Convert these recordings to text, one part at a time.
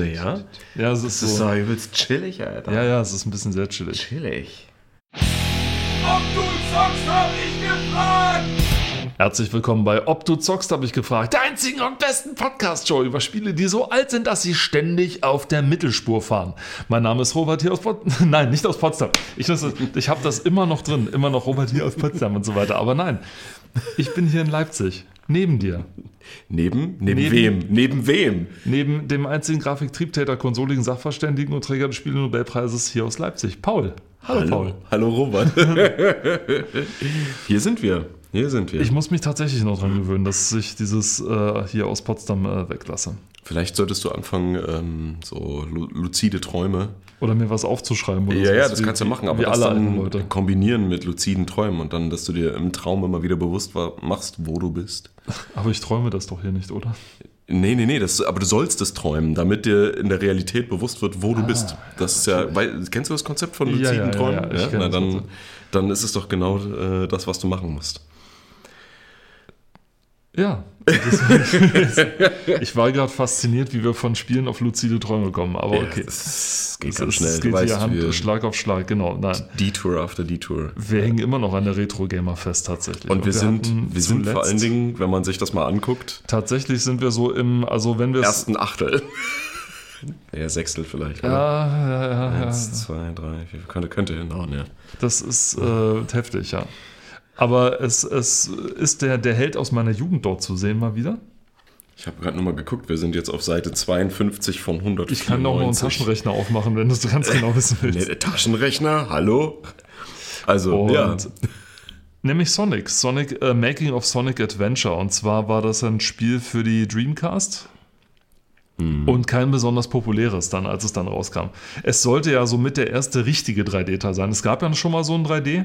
Naja. Ja, es ist Das ist so. doch übelst chillig, Alter. Ja, ja, es ist ein bisschen sehr chillig. Chillig. Ob du zockst, hab ich gefragt! Herzlich willkommen bei Ob du zockst, habe ich gefragt. Der einzigen und besten Podcast-Show über Spiele, die so alt sind, dass sie ständig auf der Mittelspur fahren. Mein Name ist Robert hier aus Potsdam. Nein, nicht aus Potsdam. Ich, muss- ich habe das immer noch drin. Immer noch Robert hier aus Potsdam und so weiter. Aber nein, ich bin hier in Leipzig. Neben dir. Neben? Neben, Neben- wem? Neben wem? Neben dem einzigen Grafiktriebtäter, konsoligen Sachverständigen und Träger des Spiele-Nobelpreises hier aus Leipzig. Paul. Hallo, Paul. Hallo Robert. Hier sind wir. Hier sind wir. Ich muss mich tatsächlich noch dran gewöhnen, dass ich dieses äh, hier aus Potsdam äh, weglasse. Vielleicht solltest du anfangen, ähm, so lu luzide Träume. Oder mir was aufzuschreiben. Oder Ja, ja, sowas, das wie- kannst du machen, aber das dann Leute. kombinieren mit luziden Träumen und dann, dass du dir im Traum immer wieder bewusst war, machst, wo du bist. Aber ich träume das doch hier nicht, oder? Nee, nee, nee, das, aber du sollst es träumen, damit dir in der Realität bewusst wird, wo du bist. Das ist ja, weil, kennst du das Konzept von Ah, Ja, luziden ja, ja, Träumen? ja, ich kenn na, dann, dann ist es doch genau äh, das, was du machen musst. Ja. Das- ich war gerade fasziniert, wie wir von Spielen auf luzide Träume kommen. Aber okay. Das geht Es ganz ist- schnell. Es geht weißt, hier Hand, wir, Schlag auf Schlag, genau. Nein. Detour after Detour. Wir hängen immer noch an der Retro-Gamer fest, tatsächlich. Und wir sind, hatten wir sind vor allen Dingen, wenn man sich das mal anguckt, Tatsächlich sind wir so im, also wenn wir ersten Achtel. Ja, Sechstel vielleicht. oder? Ja, ja, ja, ja. Eins, zwei, drei, vier, könnte, könnte hinhauen, ja. Das ist äh, heftig, ja. Aber es, es ist der, der Held aus meiner Jugend dort zu sehen mal wieder. Ich habe gerade nochmal geguckt, wir sind jetzt auf Seite 52 von 194. Ich kann auch noch einen Taschenrechner aufmachen, wenn du es ganz genau wissen willst. Nee, der Taschenrechner, hallo? Also, Und ja. Nämlich Sonic. Sonic äh, Making of Sonic Adventure. Und zwar war das ein Spiel für die Dreamcast. Hm. Und kein besonders populäres dann, als es dann rauskam. Es sollte ja somit der erste richtige 3D-Teil sein. Es gab ja schon mal so ein 3D.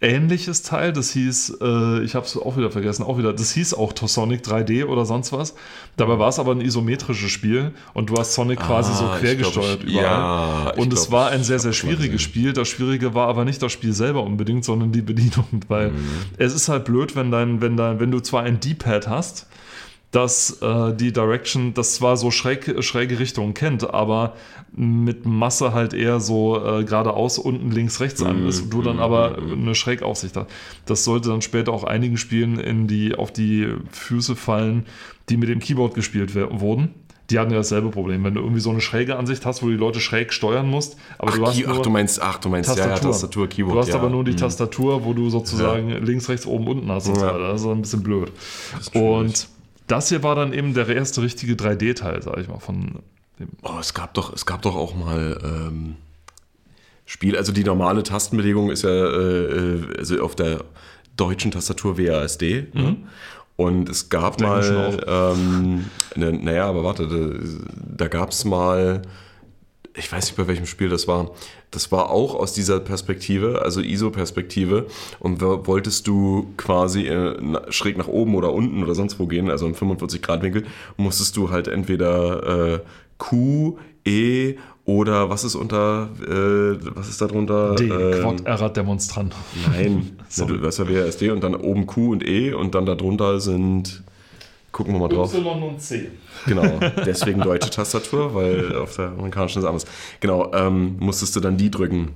Ähnliches Teil, das hieß, äh, ich habe es auch wieder vergessen, auch wieder, das hieß auch Sonic 3D oder sonst was. Dabei war es aber ein isometrisches Spiel und du hast Sonic quasi so Ah, quergesteuert überall. ja, und es glaub, war ein sehr, sehr schwieriges. Spiel. Das Schwierige war aber nicht das Spiel selber unbedingt, sondern die Bedienung, weil Mhm. es ist halt blöd, wenn dein, wenn dein, wenn du zwar ein D-Pad hast, das äh, die Direction, das zwar so schräg, schräge Richtungen kennt, aber mit Masse halt eher so äh, geradeaus unten links rechts an ist, du dann aber eine Schrägaussicht hast. Das sollte dann später auch einigen Spielen in die, auf die Füße fallen, die mit dem Keyboard gespielt wer- wurden. Die hatten ja dasselbe Problem. Wenn du irgendwie so eine schräge Ansicht hast, wo du die Leute schräg steuern musst, aber Ach, du hast Key- ach, nur du meinst, ach, du meinst, Tastatur. ja, ja, Tastatur, Keyboard. Du hast ja. aber nur die Mhm. Tastatur, wo du sozusagen links, rechts, oben, unten hast. Ja. weiter. Das ist ein bisschen blöd. Und das hier war dann eben der erste richtige 3D-Teil, sag ich mal, von dem. Oh, es gab doch, es gab doch auch mal ähm, Spiel, also die normale Tastenbelegung ist ja äh, äh, also auf der deutschen Tastatur WASD. Ne? Und es gab mal, ähm, ne, naja, aber warte, da, da gab es mal, ich weiß nicht bei welchem Spiel das war, das war auch aus dieser Perspektive, also ISO-Perspektive. Und wo- wolltest du quasi äh, na- schräg nach oben oder unten oder sonst wo gehen, also im 45-Grad-Winkel, musstest du halt entweder äh, Q, E oder was ist unter, äh, was ist da drunter? D, Ähm, Quad Errad Demonstrant. Nein, Na, du hast ja WASD und dann oben Q und E und dann darunter sind, gucken wir mal drauf. Y und C. Genau, deswegen deutsche Tastatur, weil auf der amerikanischen ist anders. Genau, ähm, musstest du dann die drücken,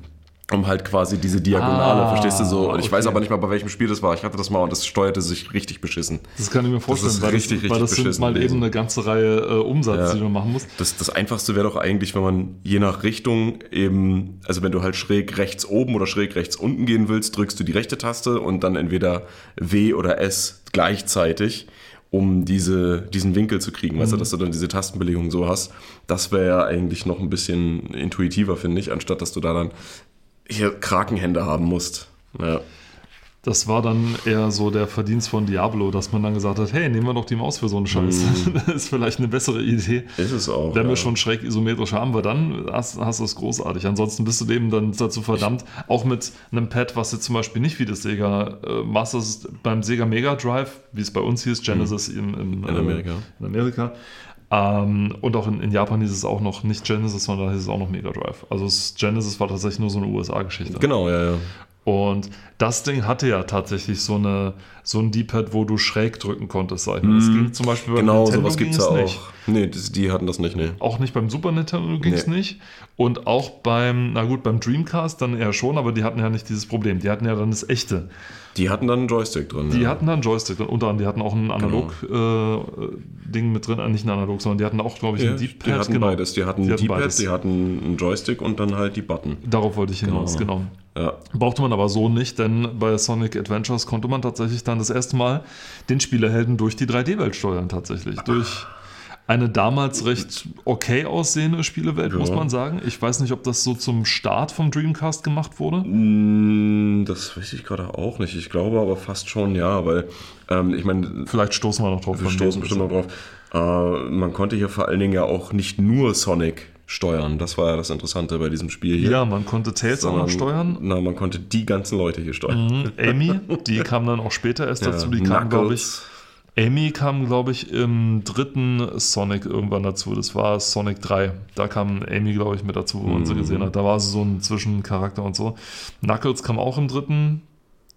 um halt quasi diese Diagonale, Ah, verstehst du so? Und ich okay. weiß aber nicht mal, bei welchem Spiel das war. Ich hatte das mal und das steuerte sich richtig beschissen. Das kann ich mir vorstellen, ist weil richtig, das, weil richtig das sind mal eben eine ganze Reihe äh, Umsatz, Ja. die du machen musst. Das, das Einfachste wäre doch eigentlich, wenn man je nach Richtung eben, also wenn du halt schräg rechts oben oder schräg rechts unten gehen willst, drückst du die rechte Taste und dann entweder W oder S gleichzeitig, um diese, diesen Winkel zu kriegen. Weißt du, dass du dann diese Tastenbelegung so hast. Das wäre ja eigentlich noch ein bisschen intuitiver, finde ich, anstatt dass du da dann hier Krakenhände haben musst. Ja. Das war dann eher so der Verdienst von Diablo, dass man dann gesagt hat, hey, nehmen wir doch die Maus für so einen Scheiß. Das ist vielleicht eine bessere Idee. Ist es auch. Wenn ja. wir schon schräg isometrisch haben, wir dann hast, hast du es großartig. Ansonsten bist du eben dann dazu verdammt, auch mit einem Pad, was jetzt zum Beispiel nicht wie das Sega äh, Master beim Sega Mega Drive, wie es bei uns hieß, Genesis in, in, In Amerika. Äh, in Amerika. Ähm, und auch in, in Japan hieß es auch noch nicht Genesis, sondern hieß es auch noch Mega Drive. Also es, Genesis war tatsächlich nur so eine USA-Geschichte. Genau, ja, ja. Und das Ding hatte ja tatsächlich so, eine, so ein D-Pad, wo du schräg drücken konntest. Sag ich mal. Das ging zum Beispiel beim Genau, Nintendo sowas gibt es ging ja auch. nicht. Nee, das, die hatten das nicht, nee. Auch nicht beim Super Nintendo ging es Nee. nicht. Und auch beim, na gut, beim Dreamcast dann eher schon, aber die hatten ja nicht dieses Problem. Die hatten ja dann das echte. Die hatten dann einen Joystick drin. Die ja. hatten dann Joystick und unter anderem, die hatten auch ein Analog-Ding mit drin, äh, nicht ein Analog, sondern die hatten auch, glaube ich, ja, ein die D-Pad. hatten genau. beides. Die hatten Die ein D-Pad, die hatten einen Joystick und dann halt die Button. Darauf wollte ich hinaus, genau. Ja. Brauchte man aber so nicht, denn bei Sonic Adventures konnte man tatsächlich dann das erste Mal den Spielerhelden durch die 3D-Welt steuern, tatsächlich. Durch eine damals recht okay aussehende Spielewelt, Ja. muss man sagen. Ich weiß nicht, ob das so zum Start vom Dreamcast gemacht wurde. Mm, Das weiß ich gerade auch nicht. Ich glaube aber fast schon ja, weil ähm, ich meine, Vielleicht stoßen wir noch drauf. wir stoßen bestimmt noch drauf. Äh, man konnte hier vor allen Dingen ja auch nicht nur Sonic steuern. Das war ja das Interessante bei diesem Spiel hier. Ja, man konnte Tails auch noch steuern. Na, man konnte die ganzen Leute hier steuern. Mhm. Amy, die kam dann auch später erst dazu. Die kam, glaube ich. Amy kam, glaube ich, im dritten Sonic irgendwann dazu. Das war Sonic 3. Da kam Amy, glaube ich, mit dazu, wo man sie gesehen hat. Da war sie so ein Zwischencharakter und so. Knuckles kam auch im dritten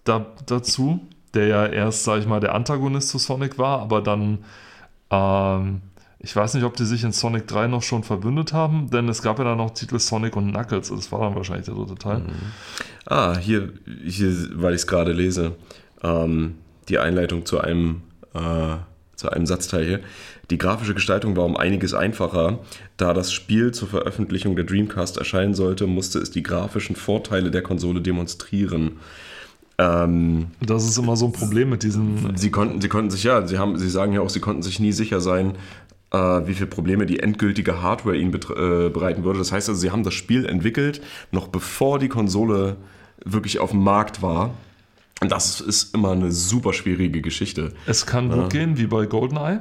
da, dazu, der ja erst, sag ich mal, der Antagonist zu Sonic war, aber dann, ähm, ich weiß nicht, ob die sich in Sonic 3 noch schon verbündet haben, denn es gab ja dann noch Titel Sonic und Knuckles. Das war dann wahrscheinlich der dritte Teil. Ah, hier, hier weil ich es gerade lese, ähm, die Einleitung zu einem, äh, zu einem Satzteil hier. Die grafische Gestaltung war um einiges einfacher. Da das Spiel zur Veröffentlichung der Dreamcast erscheinen sollte, musste es die grafischen Vorteile der Konsole demonstrieren. Ähm, Das ist immer so ein Problem mit diesen sie, konnten, sie konnten sich, ja, sie, haben, sie sagen ja auch, sie konnten sich nie sicher sein, äh, wie viele Probleme die endgültige Hardware ihnen äh, bereiten würde. Das heißt also, sie haben das Spiel entwickelt, noch bevor die Konsole wirklich auf dem Markt war. Und das ist immer eine super schwierige Geschichte. Es kann gut gehen, wie bei GoldenEye.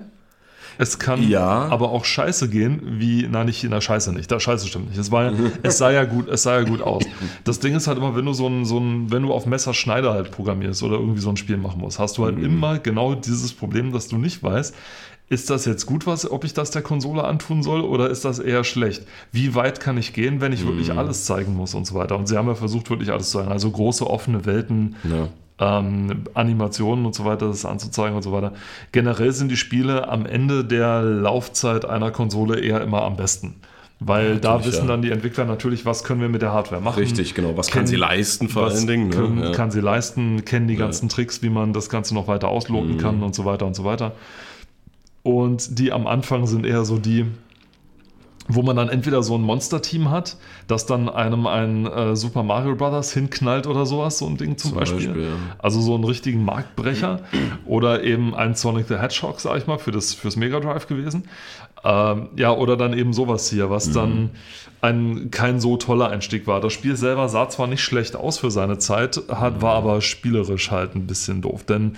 Es kann Ja. aber auch scheiße gehen, wie, nein, nicht in der Scheiße nicht. Der Scheiße stimmt nicht. Es, war, es, sah ja gut, es sah ja gut aus. Das Ding ist halt immer, wenn du so ein, so ein, wenn du auf Messerschneider halt programmierst oder irgendwie so ein Spiel machen musst, hast du halt immer genau dieses Problem, dass du nicht weißt, ist das jetzt gut, was, ob ich das der Konsole antun soll oder ist das eher schlecht? Wie weit kann ich gehen, wenn ich wirklich alles zeigen muss und so weiter? Und sie haben ja versucht, wirklich alles zu zeigen. Also große offene Welten, Ja. Ähm, Animationen und so weiter, das anzuzeigen und so weiter. Generell sind die Spiele am Ende der Laufzeit einer Konsole eher immer am besten. Weil da natürlich, wissen ja. dann die Entwickler natürlich, was können wir mit der Hardware machen. Richtig, genau. Was kann Kennen- sie leisten vor allen Dingen? Ne? Können, Ja. Kann sie leisten, kennen die ganzen Tricks, wie man das Ganze noch weiter ausloten Mhm. kann und so weiter und so weiter. Und die am Anfang sind eher so die, wo man dann entweder so ein Monster-Team hat, das dann einem ein äh, Super Mario Brothers hinknallt oder sowas, so ein Ding zum, Zum Beispiel. Beispiel, ja. Also so einen richtigen Marktbrecher oder eben ein Sonic the Hedgehog, sag ich mal, für das, fürs Mega Drive gewesen. Ähm, ja, oder dann eben sowas hier, was dann ein kein so toller Einstieg war. Das Spiel selber sah zwar nicht schlecht aus für seine Zeit, hat, war aber spielerisch halt ein bisschen doof, denn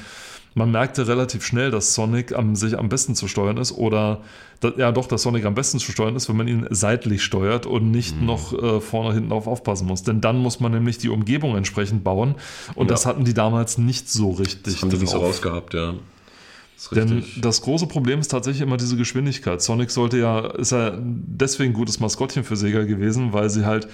man merkte relativ schnell, dass Sonic am, sich am besten zu steuern ist oder da, ja doch, dass Sonic am besten zu steuern ist, wenn man ihn seitlich steuert und nicht noch äh, vorne hinten auf aufpassen muss. Denn dann muss man nämlich die Umgebung entsprechend bauen und Ja. das hatten die damals nicht so richtig. Das haben die nicht so rausgehabt, ja. Das Denn das große Problem ist tatsächlich immer diese Geschwindigkeit. Sonic sollte ja, ist ja deswegen ein gutes Maskottchen für Sega gewesen, weil sie halt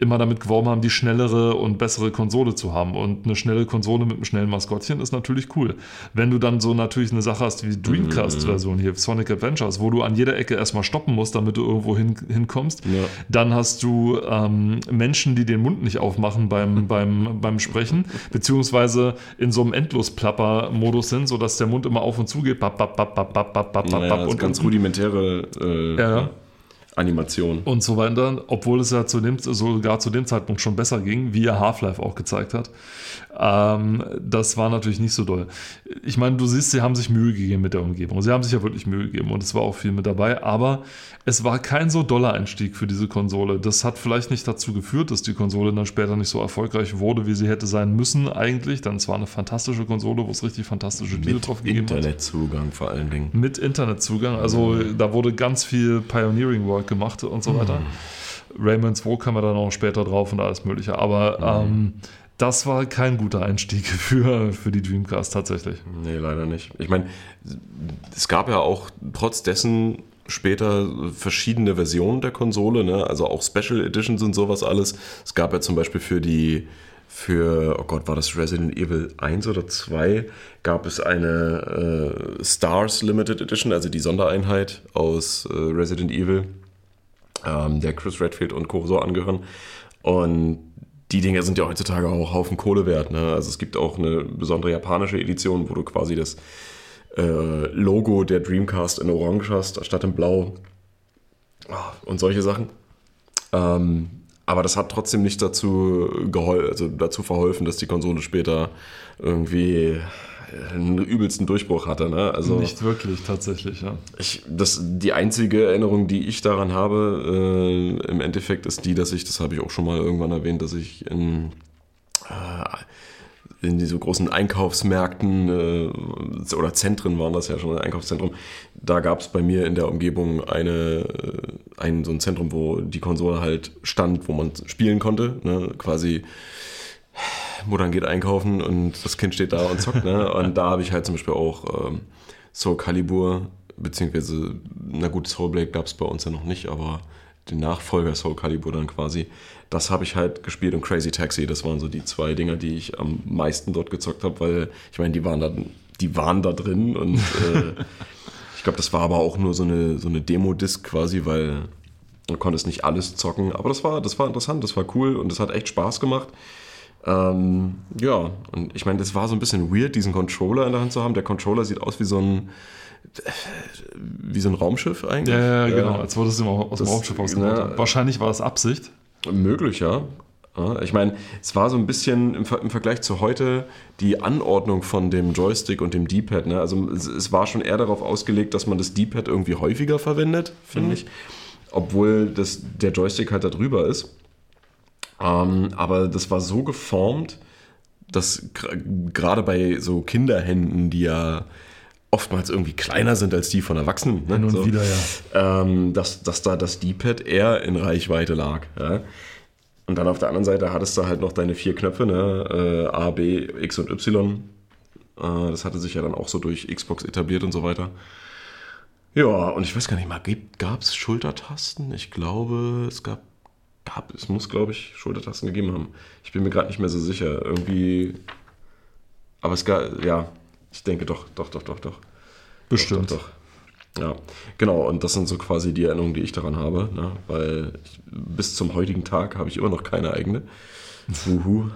immer damit geworben haben, die schnellere und bessere Konsole zu haben. Und eine schnelle Konsole mit einem schnellen Maskottchen ist natürlich cool. Wenn du dann so natürlich eine Sache hast wie die Dreamcast-Version hier, Sonic Adventures, wo du an jeder Ecke erstmal stoppen musst, damit du irgendwo hin, hinkommst, Ja. dann hast du ähm, Menschen, die den Mund nicht aufmachen beim, beim, beim Sprechen, beziehungsweise in so einem Endlosplapper-Modus sind, sodass der Mund immer auf und zu geht. Bap, bap, bap, bap, bap, bap, bap, Naja, bap, das ist und, ganz rudimentäre äh, Ja, ja. Animation. und so weiter, obwohl es ja zu dem, sogar zu dem Zeitpunkt schon besser ging, wie ja Half-Life auch gezeigt hat. Ähm, das war natürlich nicht so doll. Ich meine, du siehst, sie haben sich Mühe gegeben mit der Umgebung. Sie haben sich ja wirklich Mühe gegeben und es war auch viel mit dabei, aber es war kein so doller Einstieg für diese Konsole. Das hat vielleicht nicht dazu geführt, dass die Konsole dann später nicht so erfolgreich wurde, wie sie hätte sein müssen eigentlich. Denn es war eine fantastische Konsole, wo es richtig fantastische Mit drauf gegeben hat. Internetzugang vor allen Dingen. Mit Internetzugang. Also da wurde ganz viel Pioneering Work gemacht und so weiter. Rayman 2 kam ja dann auch später drauf und alles mögliche. Aber ähm, das war kein guter Einstieg für, für die Dreamcast tatsächlich. Nee, leider nicht. Ich meine, es gab ja auch trotz dessen später verschiedene Versionen der Konsole, ne? also auch Special Editions und sowas alles. Es gab ja zum Beispiel für die für, oh Gott, war das Resident Evil 1 oder 2, gab es eine äh, Stars Limited Edition, also die Sondereinheit aus äh, Resident Evil, ähm, der Chris Redfield und Co. so angehören. Und die Dinger sind ja heutzutage auch Haufen Kohle wert. Ne? Also es gibt auch eine besondere japanische Edition, wo du quasi das äh, Logo der Dreamcast in Orange hast, statt in Blau. Ah, Und solche Sachen. Ähm, aber das hat trotzdem nicht dazu, gehol also dazu verholfen, dass die Konsole später irgendwie einen übelsten Durchbruch hatte. Ne? Also Nicht wirklich, tatsächlich, ja. ich, das, die einzige Erinnerung, die ich daran habe, äh, im Endeffekt ist die, dass ich, das habe ich auch schon mal irgendwann erwähnt, dass ich in, äh, in diese großen Einkaufsmärkten äh, oder Zentren waren das ja schon, ein Einkaufszentrum, da gab es bei mir in der Umgebung eine, äh, ein, so ein Zentrum, wo die Konsole halt stand, wo man spielen konnte, ne? quasi Muttern geht einkaufen und das Kind steht da und zockt. Ne? Und da habe ich halt zum Beispiel auch ähm, Soul Calibur, beziehungsweise, na gut, Soul Blade gab es bei uns ja noch nicht, aber den Nachfolger Soul Calibur dann quasi, das habe ich halt gespielt und Crazy Taxi, das waren so die zwei Dinger, die ich am meisten dort gezockt habe, weil ich meine, die waren da, die waren da drin und äh, ich glaube, das war aber auch nur so eine, so eine Demo-Disc quasi, weil man konnte es nicht alles zocken, aber das war, das war interessant, das war cool und das hat echt Spaß gemacht. Ähm, ja, und ich meine, das war so ein bisschen weird, diesen Controller in der Hand zu haben. Der Controller sieht aus wie so ein, wie so ein Raumschiff eigentlich. Ja, ja, genau, Äh, als wurde es immer aus dem das- Raumschiff ausgebaut. na, Wahrscheinlich war das Absicht. Möglich, ja. Ich meine, es war so ein bisschen im, Ver im Vergleich zu heute die Anordnung von dem Joystick und dem D-Pad. Ne? Also es, es war schon eher darauf ausgelegt, dass man das D-Pad irgendwie häufiger verwendet, finde ich. Obwohl das, der Joystick halt da drüber ist. Ähm, aber das war so geformt, dass gerade bei so Kinderhänden, die ja oftmals irgendwie kleiner sind als die von Erwachsenen, ne? Hin und so, wieder, ja. ähm, dass, dass da das D-Pad eher in Reichweite lag. Ja? Und dann auf der anderen Seite hattest du halt noch deine vier Knöpfe, ne? äh, A, B, X und Y. Äh, das hatte sich ja dann auch so durch Xbox etabliert und so weiter. Ja, und ich weiß gar nicht mal, gab es Schultertasten? Ich glaube, es gab, gab es muss, glaube ich, Schultertasten gegeben haben. Ich bin mir gerade nicht mehr so sicher. Irgendwie, aber es gab, ja, ich denke doch, doch, doch, doch, doch. Bestimmt. Doch, doch, doch. Ja, genau. Und das sind so quasi die Erinnerungen, die ich daran habe. Ne? Weil ich, bis zum heutigen Tag habe ich immer noch keine eigene. Buhu.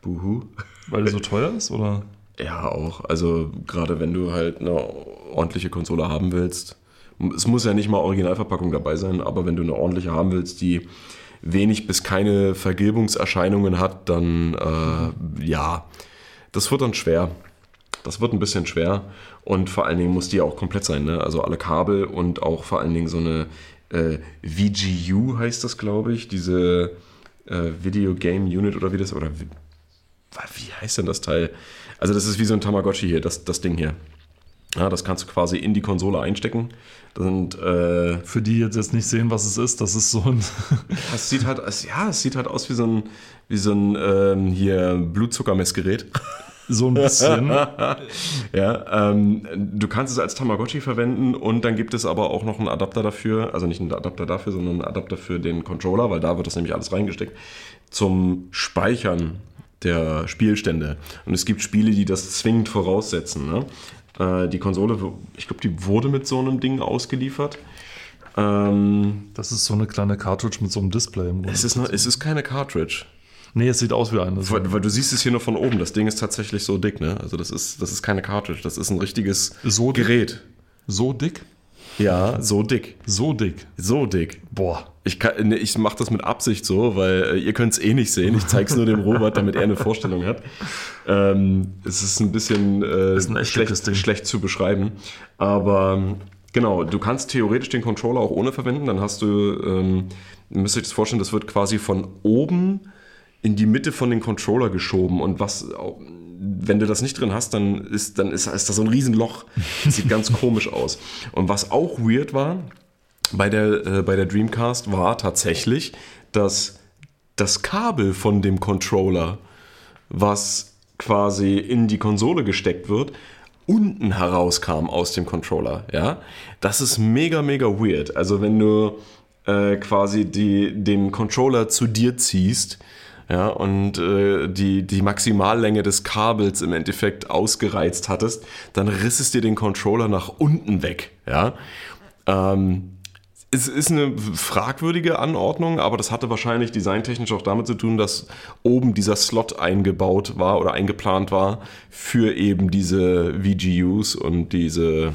Buhu. Weil die so teuer ist, oder? Ja, auch. Also gerade wenn du halt eine ordentliche Konsole haben willst. Es muss ja nicht mal Originalverpackung dabei sein, aber wenn du eine ordentliche haben willst, die wenig bis keine Vergilbungserscheinungen hat, dann äh, ja, das wird dann schwer. Das wird ein bisschen schwer und vor allen Dingen muss die ja auch komplett sein, ne? Also alle Kabel und auch vor allen Dingen so eine äh, VGU heißt das, glaube ich, diese äh, Video Game Unit oder wie das oder wie, wie heißt denn das Teil? Also das ist wie so ein Tamagotchi hier, das, das Ding hier. Ja, das kannst du quasi in die Konsole einstecken. Sind, äh, Für die jetzt, jetzt nicht sehen, was es ist, das ist so ein. das sieht halt, es- ja, es sieht halt aus wie so ein, wie so ein ähm, hier Blutzuckermessgerät. so ein bisschen. Ja, ähm, du kannst es als Tamagotchi verwenden und dann gibt es aber auch noch einen Adapter dafür, also nicht einen Adapter dafür, sondern einen Adapter für den Controller, weil da wird das nämlich alles reingesteckt, zum Speichern der Spielstände. Und es gibt Spiele, die das zwingend voraussetzen. Ne? Äh, die Konsole, ich glaube, die wurde mit so einem Ding ausgeliefert. Ähm, Das ist so eine kleine Cartridge mit so einem Display im Grunde. es, ist noch, es ist keine Cartridge. Nee, es sieht aus wie eine. Weil, weil du siehst es hier nur von oben. Das Ding ist tatsächlich so dick, ne? Also das ist, das ist keine Cartridge, das ist ein richtiges So? Gerät. So dick? Ja, so dick. So dick. So dick. Boah. Ich, kann- ich mache das mit Absicht so, weil äh, ihr könnt es eh nicht sehen. Ich zeige es nur dem Robert, damit er eine Vorstellung hat. Ähm, es ist ein bisschen äh, Ist ein schlecht, schlecht zu beschreiben. Aber ähm, genau, du kannst theoretisch den Controller auch ohne verwenden. Dann hast du, ähm, ihr müsst euch das vorstellen, das wird quasi von oben in die Mitte von den Controller geschoben. Und was, wenn du das nicht drin hast, dann ist, dann ist, ist da so ein Riesenloch. Das sieht ganz komisch aus. Und was auch weird war, bei der, äh, bei der Dreamcast war tatsächlich, dass das Kabel von dem Controller, was quasi in die Konsole gesteckt wird, unten herauskam aus dem Controller. Ja, das ist mega, mega weird. Also wenn du äh, quasi die, den Controller zu dir ziehst, ja, und äh, die, die Maximallänge des Kabels im Endeffekt ausgereizt hattest, dann riss es dir den Controller nach unten weg, ja. Ähm, es ist eine fragwürdige Anordnung, aber das hatte wahrscheinlich designtechnisch auch damit zu tun, dass oben dieser Slot eingebaut war oder eingeplant war für eben diese VGUs und diese,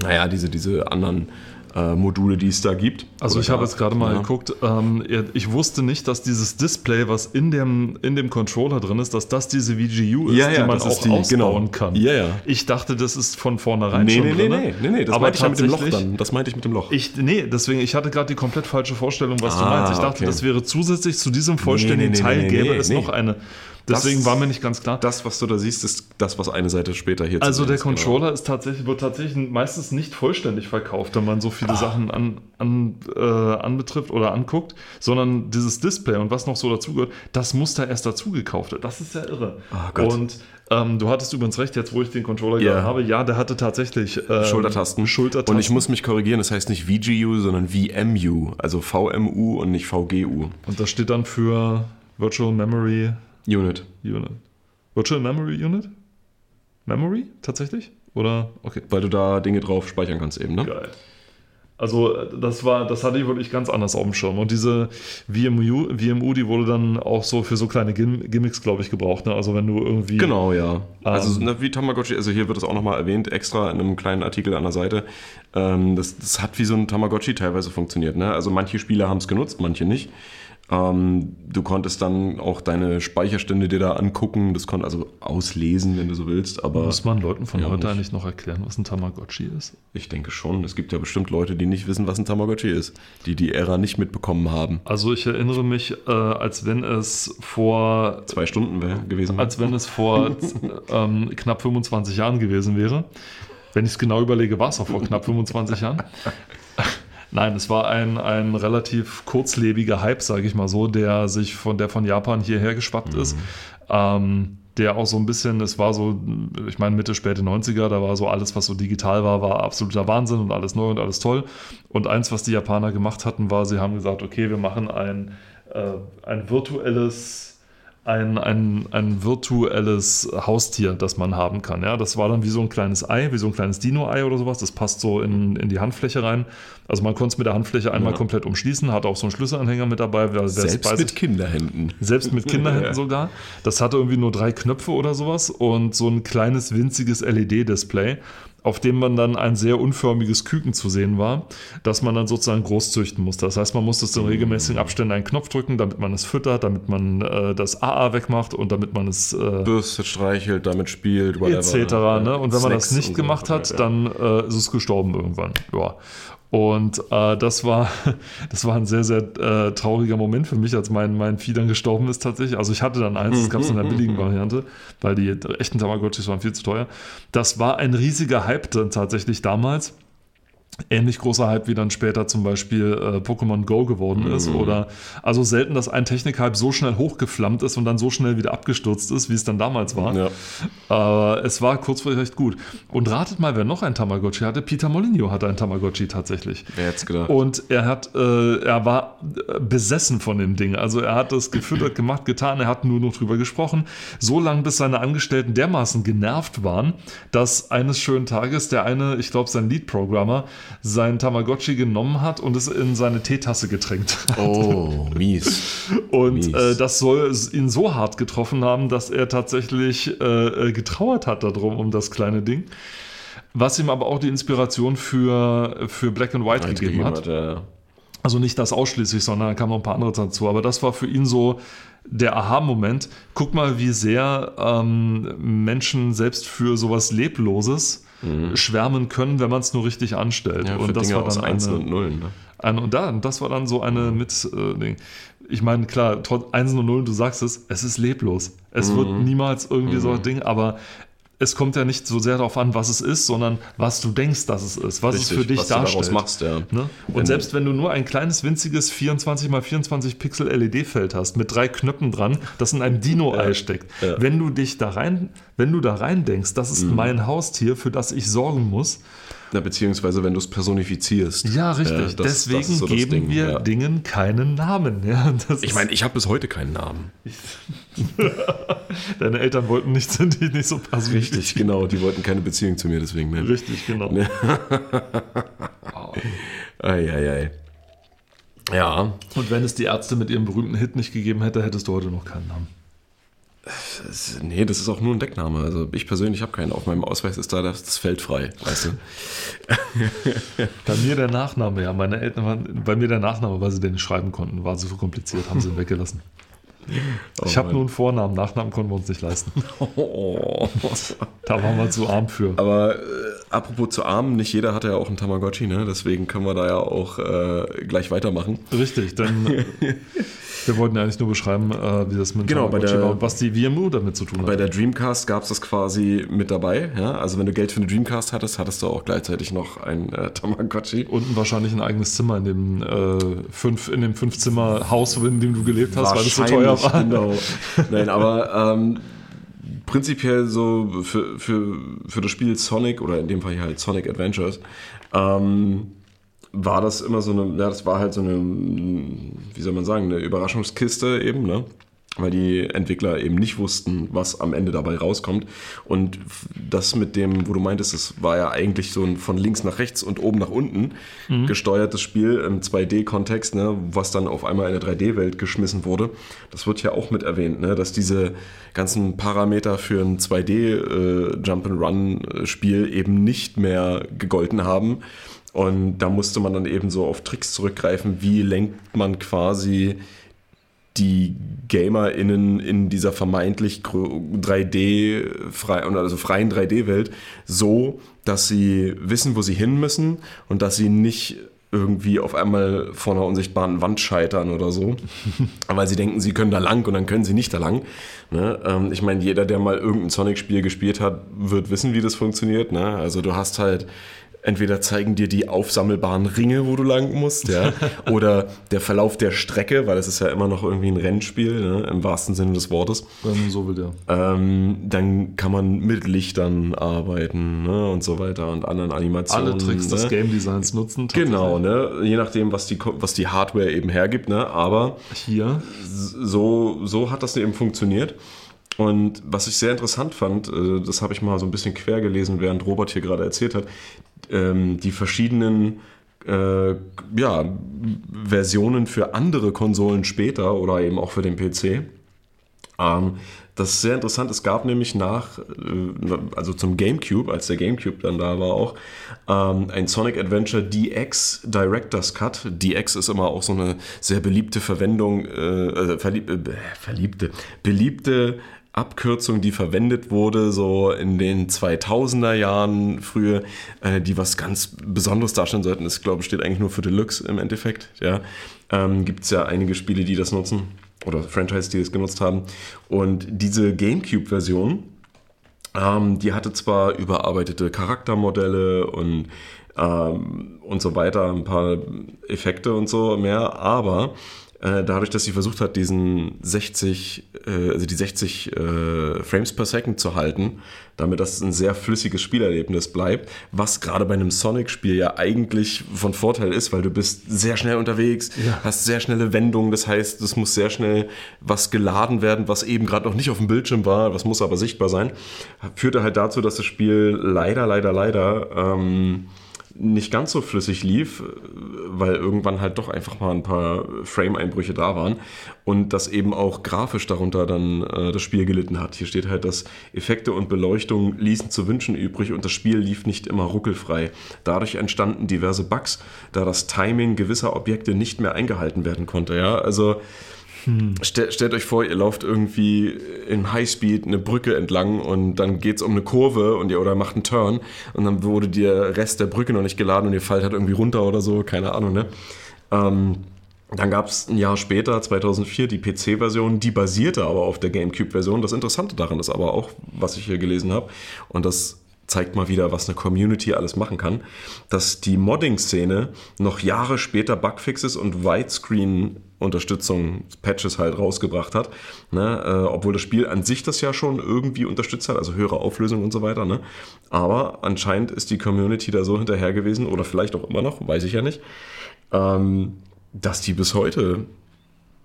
naja, diese, diese anderen äh, Module, die es da gibt. Also Oder ich habe jetzt gerade mal Ja. geguckt, ähm, ich wusste nicht, dass dieses Display, was in dem, in dem Controller drin ist, dass das diese VGU ist, Ja, ja, die man auch die, ausbauen genau. kann. Ja, ja. Ich dachte, das ist von vornherein Nee, schon nee, nee, drin. nee, nee, nee, das Aber meinte ich ja mit dem Loch dann. Das meinte ich mit dem Loch. Ich, nee, deswegen, ich hatte gerade die komplett falsche Vorstellung, was du Ah, meinst. Ich dachte, okay. das wäre zusätzlich zu diesem vollständigen Teil gäbe es noch eine. Deswegen Das- war mir nicht ganz klar. das, was du da siehst, ist das, was eine Seite später hier zu Also sehen der ist, genau. Controller ist tatsächlich, wird tatsächlich meistens nicht vollständig verkauft, wenn man so Ah. viele Sachen an, an, äh, anbetrifft oder anguckt, sondern dieses Display und was noch so dazugehört, das muss da erst dazu gekauft werden. Das ist ja irre. Ah, Gott. und ähm, du hattest übrigens recht, jetzt wo ich den Controller gerade habe, ja, der hatte tatsächlich ähm, Schultertasten. Schultertasten. Und ich muss mich korrigieren, das heißt nicht VGU, sondern VMU. Also VMU und nicht VGU. und das steht dann für Virtual Memory Unit. Unit. Virtual Memory Unit? Memory tatsächlich? Oder okay. Weil du da Dinge drauf speichern kannst eben, ne? Geil. Also das war, das hatte ich wirklich ganz anders auf dem Schirm. Und diese VMU, VMU, die wurde dann auch so für so kleine Gim Gimmicks, glaube ich, gebraucht. Ne? Also wenn du irgendwie. Genau, ja. Also Ähm. ne, wie Tamagotchi, also hier wird es auch nochmal erwähnt, extra in einem kleinen Artikel an der Seite. Ähm, das, das hat wie so ein Tamagotchi teilweise funktioniert. Ne? Also manche Spieler haben es genutzt, manche nicht. Ähm, du konntest dann auch deine Speicherstände dir da angucken, das konnte also auslesen, wenn du so willst, aber Muss man Leuten von Ja, heute nicht. eigentlich noch erklären, was ein Tamagotchi ist? ich denke schon, es gibt ja bestimmt Leute, die nicht wissen, was ein Tamagotchi ist, die die Ära nicht mitbekommen haben. Also ich erinnere mich, äh, als wenn es vor Zwei Stunden wäre gewesen. als wenn es vor ähm, knapp 25 Jahren gewesen wäre. Wenn ich es genau überlege, war es auch vor knapp 25 Jahren. Nein, es war ein, ein relativ kurzlebiger Hype, sage ich mal so, der sich von der von Japan hierher geschwappt ist. Ähm, der auch so ein bisschen, es war so, ich meine Mitte, späte 90er, da war so alles, was so digital war, war absoluter Wahnsinn und alles neu und alles toll. Und eins, was die Japaner gemacht hatten, war, sie haben gesagt, okay, wir machen ein, äh, ein virtuelles ein, ein, ein virtuelles Haustier, das man haben kann. Ja, das war dann wie so ein kleines Ei, wie so ein kleines Dino-Ei oder sowas. Das passt so in, in die Handfläche rein. Also man konnte es mit der Handfläche einmal Ja. kommt umschließen, hat auch so einen Schlüsselanhänger mit dabei. Wer, wer Selbst bei mit Kinderhänden. selbst mit Kinderhänden Ja. sogar. Das hatte irgendwie nur drei Knöpfe oder sowas und so ein kleines winziges LED-Display, auf dem man dann ein sehr unförmiges Küken zu sehen war, das man dann sozusagen groß züchten musste. Das heißt, man musste es in regelmäßigen Abständen einen Knopf drücken, damit man es füttert, damit man äh, das AA wegmacht und damit man es äh, Bürstet, streichelt, damit spielt, whatever. etc. Ne? Und wenn man das Snacks nicht so gemacht hat, ja. dann äh, ist es gestorben irgendwann. Ja. Und äh, das war das war ein sehr, sehr äh, trauriger Moment für mich, als mein, mein Vieh dann gestorben ist tatsächlich. Also ich hatte dann eins, das gab es in der billigen Variante, weil die echten Tamagotchis waren viel zu teuer. Das war ein riesiger Hype dann tatsächlich damals. Ähnlich großer Hype wie dann später zum Beispiel äh, Pokémon Go geworden ist. Oder also selten, dass ein Technikhype so schnell hochgeflammt ist und dann so schnell wieder abgestürzt ist, wie es dann damals war. Ja. Aber es war kurzfristig recht gut. Und ratet mal, wer noch ein Tamagotchi hatte. Peter Molyneux hatte ein Tamagotchi tatsächlich. Wer hätte gedacht? Und er hat, äh, er war äh, besessen von dem Ding. Also er hat es gefüttert, gemacht, getan, er hat nur noch drüber gesprochen. So lange, bis seine Angestellten dermaßen genervt waren, dass eines schönen Tages der eine, ich glaube sein Lead-Programmer, sein Tamagotchi genommen hat und es in seine Teetasse getränkt hat. Oh, mies. Und Mies. äh, das soll ihn so hart getroffen haben, dass er tatsächlich äh, äh, getrauert hat darum, um das kleine Ding. Was ihm aber auch die Inspiration für, für Black and White gegeben hat. ja. Also nicht das ausschließlich, sondern da kamen noch ein paar andere dazu. Aber das war für ihn so der Aha-Moment. Guck mal, wie sehr ähm, Menschen selbst für sowas Lebloses schwärmen können, wenn man es nur richtig anstellt. Mhm. Ja, und das Dinge war aus dann eine, und Nullen. Ne? ein, und da, das war dann so eine mit äh, Ding. Ich meine, klar, trotz Einsen und Nullen, du sagst es, es ist leblos. Es wird niemals irgendwie so ein Ding, aber es kommt ja nicht so sehr darauf an, was es ist, sondern was du denkst, dass es ist, was es für dich was du darstellt. daraus machst, ja. Ne? Und Wenn- selbst wenn du nur ein kleines winziges 24 x 24 Pixel LED-Feld hast mit drei Knöpfen dran, das in einem Dino-Ei steckt, ja. wenn du dich da rein, wenn du da rein denkst, das ist mein Haustier, für das ich sorgen muss, Na, beziehungsweise wenn du es personifizierst. Ja, richtig. das- das Deswegen ist so das geben Ding, wir ja. Dingen keinen Namen. Ja, das Ich meine, ich habe bis heute keinen Namen. deine Eltern wollten nicht, sind die nicht so persönlich. Richtig, genau. Die wollten keine Beziehung zu mir, deswegen. Ne? Richtig, genau. Eieiei. Ja, Und wenn es die Ärzte mit ihrem berühmten Hit nicht gegeben hätte, hättest du heute noch keinen Namen. Nee, das ist auch nur ein Deckname. Also ich persönlich habe keinen. Auf meinem Ausweis ist da das, Feld frei, weißt du? Bei mir der Nachname, ja. Meine Eltern waren, bei mir der Nachname, weil sie den nicht schreiben konnten, war so kompliziert, haben sie ihn weggelassen. ich habe nur einen Vornamen, Nachnamen konnten wir uns nicht leisten. Oh. Da waren wir zu arm für. Aber äh, apropos zu arm, nicht jeder hat ja auch einen Tamagotchi, ne? Deswegen können wir da ja auch äh, gleich weitermachen. Richtig, denn wir wollten ja eigentlich nur beschreiben, äh, wie das mit Genau, bei Tamagotchi der- war und was die VMU damit zu tun hat. Bei der Dreamcast gab es das quasi mit dabei. Ja? Also wenn du Geld für eine Dreamcast hattest, hattest du auch gleichzeitig noch ein äh, Tamagotchi. Unten wahrscheinlich ein eigenes Zimmer in dem äh, fünf, in dem Fünf-Zimmer-Haus, in dem du gelebt hast, weil es so teuer war. Genau. Nein, aber ähm, prinzipiell so für, für, für das Spiel Sonic oder in dem Fall hier halt Sonic Adventures ähm, war das immer so eine, ja, das war halt so eine, wie soll man sagen, eine Überraschungskiste eben, ne? Weil die Entwickler eben nicht wussten, was am Ende dabei rauskommt. Und das mit dem, wo du meintest, das war ja eigentlich so ein von links nach rechts und oben nach unten gesteuertes Spiel im 2D-Kontext, ne, was dann auf einmal in eine 3D-Welt geschmissen wurde. Das wird ja auch mit erwähnt, ne, dass diese ganzen Parameter für ein 2D-Jump-and-Run-Spiel eben nicht mehr gegolten haben. Und da musste man dann eben so auf Tricks zurückgreifen, wie lenkt man quasi die GamerInnen in dieser vermeintlich 3D frei, also freien 3D-Welt so, dass sie wissen, wo sie hin müssen und dass sie nicht irgendwie auf einmal vor einer unsichtbaren Wand scheitern oder so, weil sie denken, sie können da lang und dann können sie nicht da lang. Ne? Ähm, ich meine, jeder, der mal irgendein Sonic-Spiel gespielt hat, wird wissen, wie das funktioniert. Ne? Also du hast halt entweder zeigen dir die aufsammelbaren Ringe, wo du lang musst, ja, oder der Verlauf der Strecke, weil es ist ja immer noch irgendwie ein Rennspiel, ne, im wahrsten Sinne des Wortes. Wenn so will, ja. Ähm, dann kann man mit Lichtern arbeiten ne, und so weiter und anderen Animationen. Alle Tricks des ne. Game Designs nutzen. Genau, ne? je nachdem, was die, was die Hardware eben hergibt, ne? aber Hier. so, so hat das eben funktioniert. Und was ich sehr interessant fand, äh, das habe ich mal so ein bisschen quer gelesen, während Robert hier gerade erzählt hat, ähm, die verschiedenen äh, ja, Versionen für andere Konsolen später oder eben auch für den PC. Ähm, das ist sehr interessant. Es gab nämlich nach, äh, also zum GameCube, als der GameCube dann da war auch, ähm, ein Sonic Adventure DX Director's Cut. DX ist immer auch so eine sehr beliebte Verwendung, äh, also verlieb, äh, verliebte, beliebte Abkürzung, die verwendet wurde, so in den 2000er Jahren früher, äh, die was ganz Besonderes darstellen sollten. Das, glaube ich, steht eigentlich nur für Deluxe im Endeffekt. Ja. Ähm, Gibt es ja einige Spiele, die das nutzen oder Franchise, die das genutzt haben. Und diese GameCube-Version, ähm, die hatte zwar überarbeitete Charaktermodelle und, ähm, und so weiter, ein paar Effekte und so mehr, aber dadurch, dass sie versucht hat, diesen 60, äh, also die 60 äh, Frames per Second zu halten, damit das ein sehr flüssiges Spielerlebnis bleibt, was gerade bei einem Sonic-Spiel ja eigentlich von Vorteil ist, weil du bist sehr schnell unterwegs, Ja. hast sehr schnelle Wendungen, das heißt, es muss sehr schnell was geladen werden, was eben gerade noch nicht auf dem Bildschirm war, was muss aber sichtbar sein, führte halt dazu, dass das Spiel leider, leider, leider ähm, nicht ganz so flüssig lief, weil irgendwann halt doch einfach mal ein paar Frame-Einbrüche da waren und das eben auch grafisch darunter dann äh, das Spiel gelitten hat. Hier steht halt, dass Effekte und Beleuchtung ließen zu wünschen übrig und das Spiel lief nicht immer ruckelfrei. Dadurch entstanden diverse Bugs, da das Timing gewisser Objekte nicht mehr eingehalten werden konnte. Ja, also Stell, stellt euch vor, ihr lauft irgendwie in Highspeed eine Brücke entlang und dann geht es um eine Kurve und ihr oder macht einen Turn und dann wurde der Rest der Brücke noch nicht geladen und ihr fallt halt irgendwie runter oder so, keine Ahnung, ne? Ähm, dann gab es ein Jahr später, 2004, die PC-Version, die basierte aber auf der GameCube-Version. Das Interessante daran ist aber auch, was ich hier gelesen habe, und das zeigt mal wieder, was eine Community alles machen kann, dass die Modding-Szene noch Jahre später Bugfixes und Unterstützung, Patches halt rausgebracht hat. Ne? Äh, obwohl das Spiel an sich das ja schon irgendwie unterstützt hat, also höhere Auflösung und so weiter. Ne? Aber anscheinend ist die Community da so hinterher gewesen, oder vielleicht auch immer noch, weiß ich ja nicht, ähm, dass die bis heute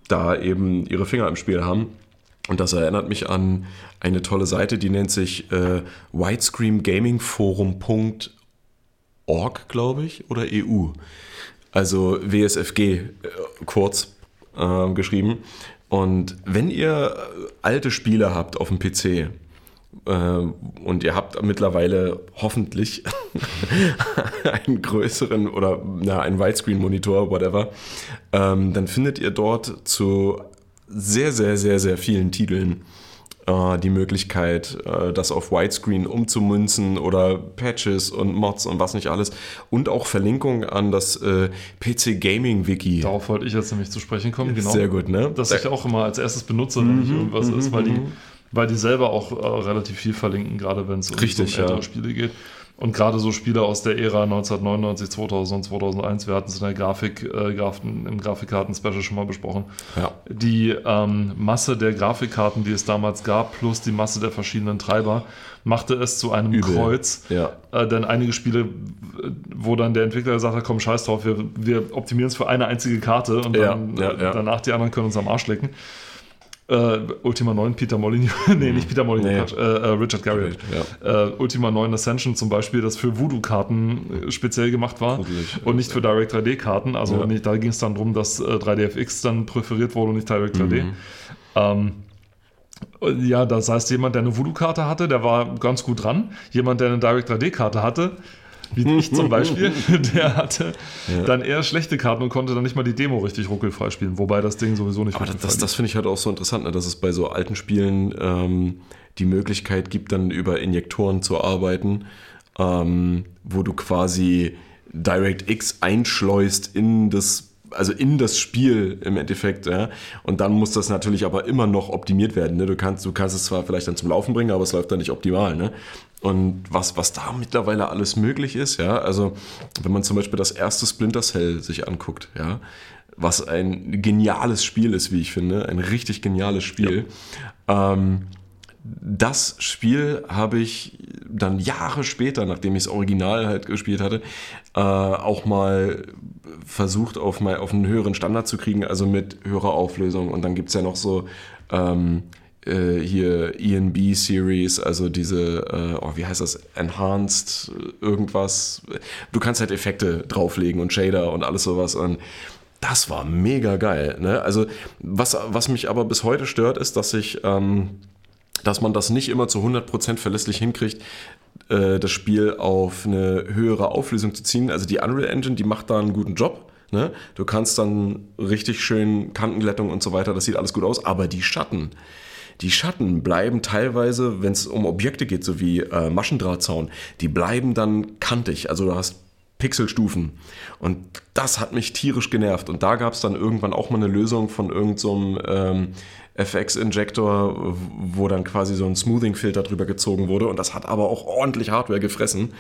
da eben ihre Finger im Spiel haben. Und das erinnert mich an eine tolle Seite, die nennt sich äh, widescreengamingforum.org, glaube ich, oder EU. Also WSFG äh, kurz äh, geschrieben. Und wenn ihr alte Spiele habt auf dem PC, äh, und ihr habt mittlerweile hoffentlich einen größeren oder na, einen Widescreen-Monitor, whatever, ähm, dann findet ihr dort zu sehr, sehr, sehr, sehr vielen Titeln die Möglichkeit, äh, das auf Widescreen umzumünzen oder Patches und Mods und was nicht alles. Und auch Verlinkungen an das äh, PC Gaming Wiki. Darauf wollte ich jetzt nämlich zu sprechen kommen, genau. Sehr gut, ne? Dass ich auch immer als erstes benutze, wenn ich mhm, irgendwas ist, weil die, mhm. weil die selber auch äh, relativ viel verlinken, gerade wenn es um, Richtig, um. Spiele geht. Und gerade so Spiele aus der Ära 1999, 2000 und 2001, wir hatten es in der Grafik, äh, Graf, im Grafikkarten-Special schon mal besprochen. Ja. Die ähm, Masse der Grafikkarten, die es damals gab, plus die Masse der verschiedenen Treiber, machte es zu einem Übel. Kreuz. Ja. Äh, denn einige Spiele, wo dann der Entwickler gesagt hat, komm, scheiß drauf, wir, wir optimieren es für eine einzige Karte und dann, ja, ja, danach die anderen können uns am Arsch lecken. Uh, Ultima 9 Peter Molyneux, nee, nicht Peter Molyneux, nee. uh, Richard Garriott. Ja. Uh, Ultima 9 Ascension zum Beispiel, das für Voodoo-Karten speziell gemacht war Natürlich. und nicht für Direct 3D-Karten. Also ja. nicht, da ging es dann darum, dass 3DFX dann präferiert wurde und nicht Direct 3D. Mhm. Ähm, ja, das heißt, jemand, der eine Voodoo-Karte hatte, der war ganz gut dran. Jemand, der eine Direct 3D-Karte hatte, wie ich zum Beispiel, der hatte ja. dann eher schlechte Karten und konnte dann nicht mal die Demo richtig ruckelfrei spielen, wobei das Ding sowieso nicht Aber das, das finde ich halt auch so interessant, ne, dass es bei so alten Spielen ähm, die Möglichkeit gibt, dann über Injektoren zu arbeiten, ähm, wo du quasi DirectX einschleust in das also in das Spiel im Endeffekt, ja. Und dann muss das natürlich aber immer noch optimiert werden. Ne? Du kannst, du kannst es zwar vielleicht dann zum Laufen bringen, aber es läuft dann nicht optimal. Ne? Und was, was da mittlerweile alles möglich ist, ja, also wenn man zum Beispiel das erste Splinter Cell sich anguckt, ja, was ein geniales Spiel ist, wie ich finde, ein richtig geniales Spiel. Ja. Ähm, das Spiel habe ich dann Jahre später, nachdem ich das Original halt gespielt hatte, äh, auch mal versucht, auf, mal, auf einen höheren Standard zu kriegen, also mit höherer Auflösung. Und dann gibt es ja noch so ähm, äh, hier ENB Series, also diese, äh, oh, wie heißt das, Enhanced irgendwas. Du kannst halt Effekte drauflegen und Shader und alles sowas. Und das war mega geil. Ne? Also, was, was mich aber bis heute stört, ist, dass ich. Ähm, dass man das nicht immer zu 100% verlässlich hinkriegt, äh, das Spiel auf eine höhere Auflösung zu ziehen. Also die Unreal Engine, die macht da einen guten Job. Ne? Du kannst dann richtig schön Kantenglättung und so weiter, das sieht alles gut aus, aber die Schatten, die Schatten bleiben teilweise, wenn es um Objekte geht, so wie äh, Maschendrahtzaun, die bleiben dann kantig. Also du hast Pixelstufen. Und das hat mich tierisch genervt. Und da gab es dann irgendwann auch mal eine Lösung von irgendeinem so ähm, FX-Injektor, wo dann quasi so ein Smoothing-Filter drüber gezogen wurde. Und das hat aber auch ordentlich Hardware gefressen.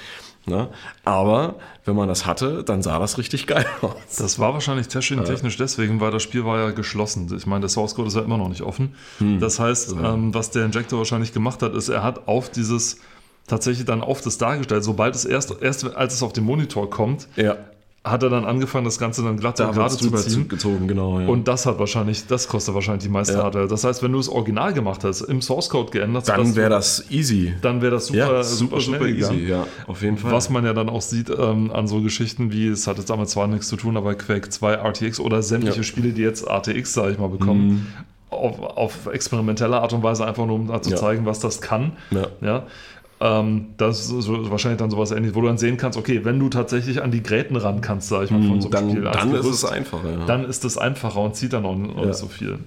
Ne? Aber wenn man das hatte, dann sah das richtig geil aus. Das war wahrscheinlich technisch deswegen, weil das Spiel war ja geschlossen. Ich meine, der Source Code ist ja immer noch nicht offen. Hm. Das heißt, ja. ähm, was der Injector wahrscheinlich gemacht hat, ist, er hat auf dieses tatsächlich dann auf das dargestellt, sobald es erst, erst als es auf den Monitor kommt, ja hat er dann angefangen, das Ganze dann glatt und gerade zu ziehen. Gezogen, genau, ja. Und das hat wahrscheinlich, das kostet wahrscheinlich die meiste ja. Hardware. Das heißt, wenn du es original gemacht hast, im Source Code geändert, dann wäre das easy. Dann wäre das super, ja, super, super, schnell super easy, ja, auf jeden Fall. Was man ja dann auch sieht ähm, an so Geschichten wie, es hat jetzt damit zwar nichts zu tun, aber Quake 2 RTX oder sämtliche. Spiele, die jetzt RTX, sage ich mal, bekommen. Mhm. Auf, auf, experimentelle Art und Weise einfach nur, um zu zeigen, was das kann. Ja. Ähm, das ist wahrscheinlich dann sowas ähnliches, wo du dann sehen kannst, okay, wenn du tatsächlich an die Gräten ran kannst, sag ich mal, von so einem dann, Spiel. Dann ist es einfacher. Ja. Dann ist es einfacher und zieht dann auch, auch ja. nicht so viel.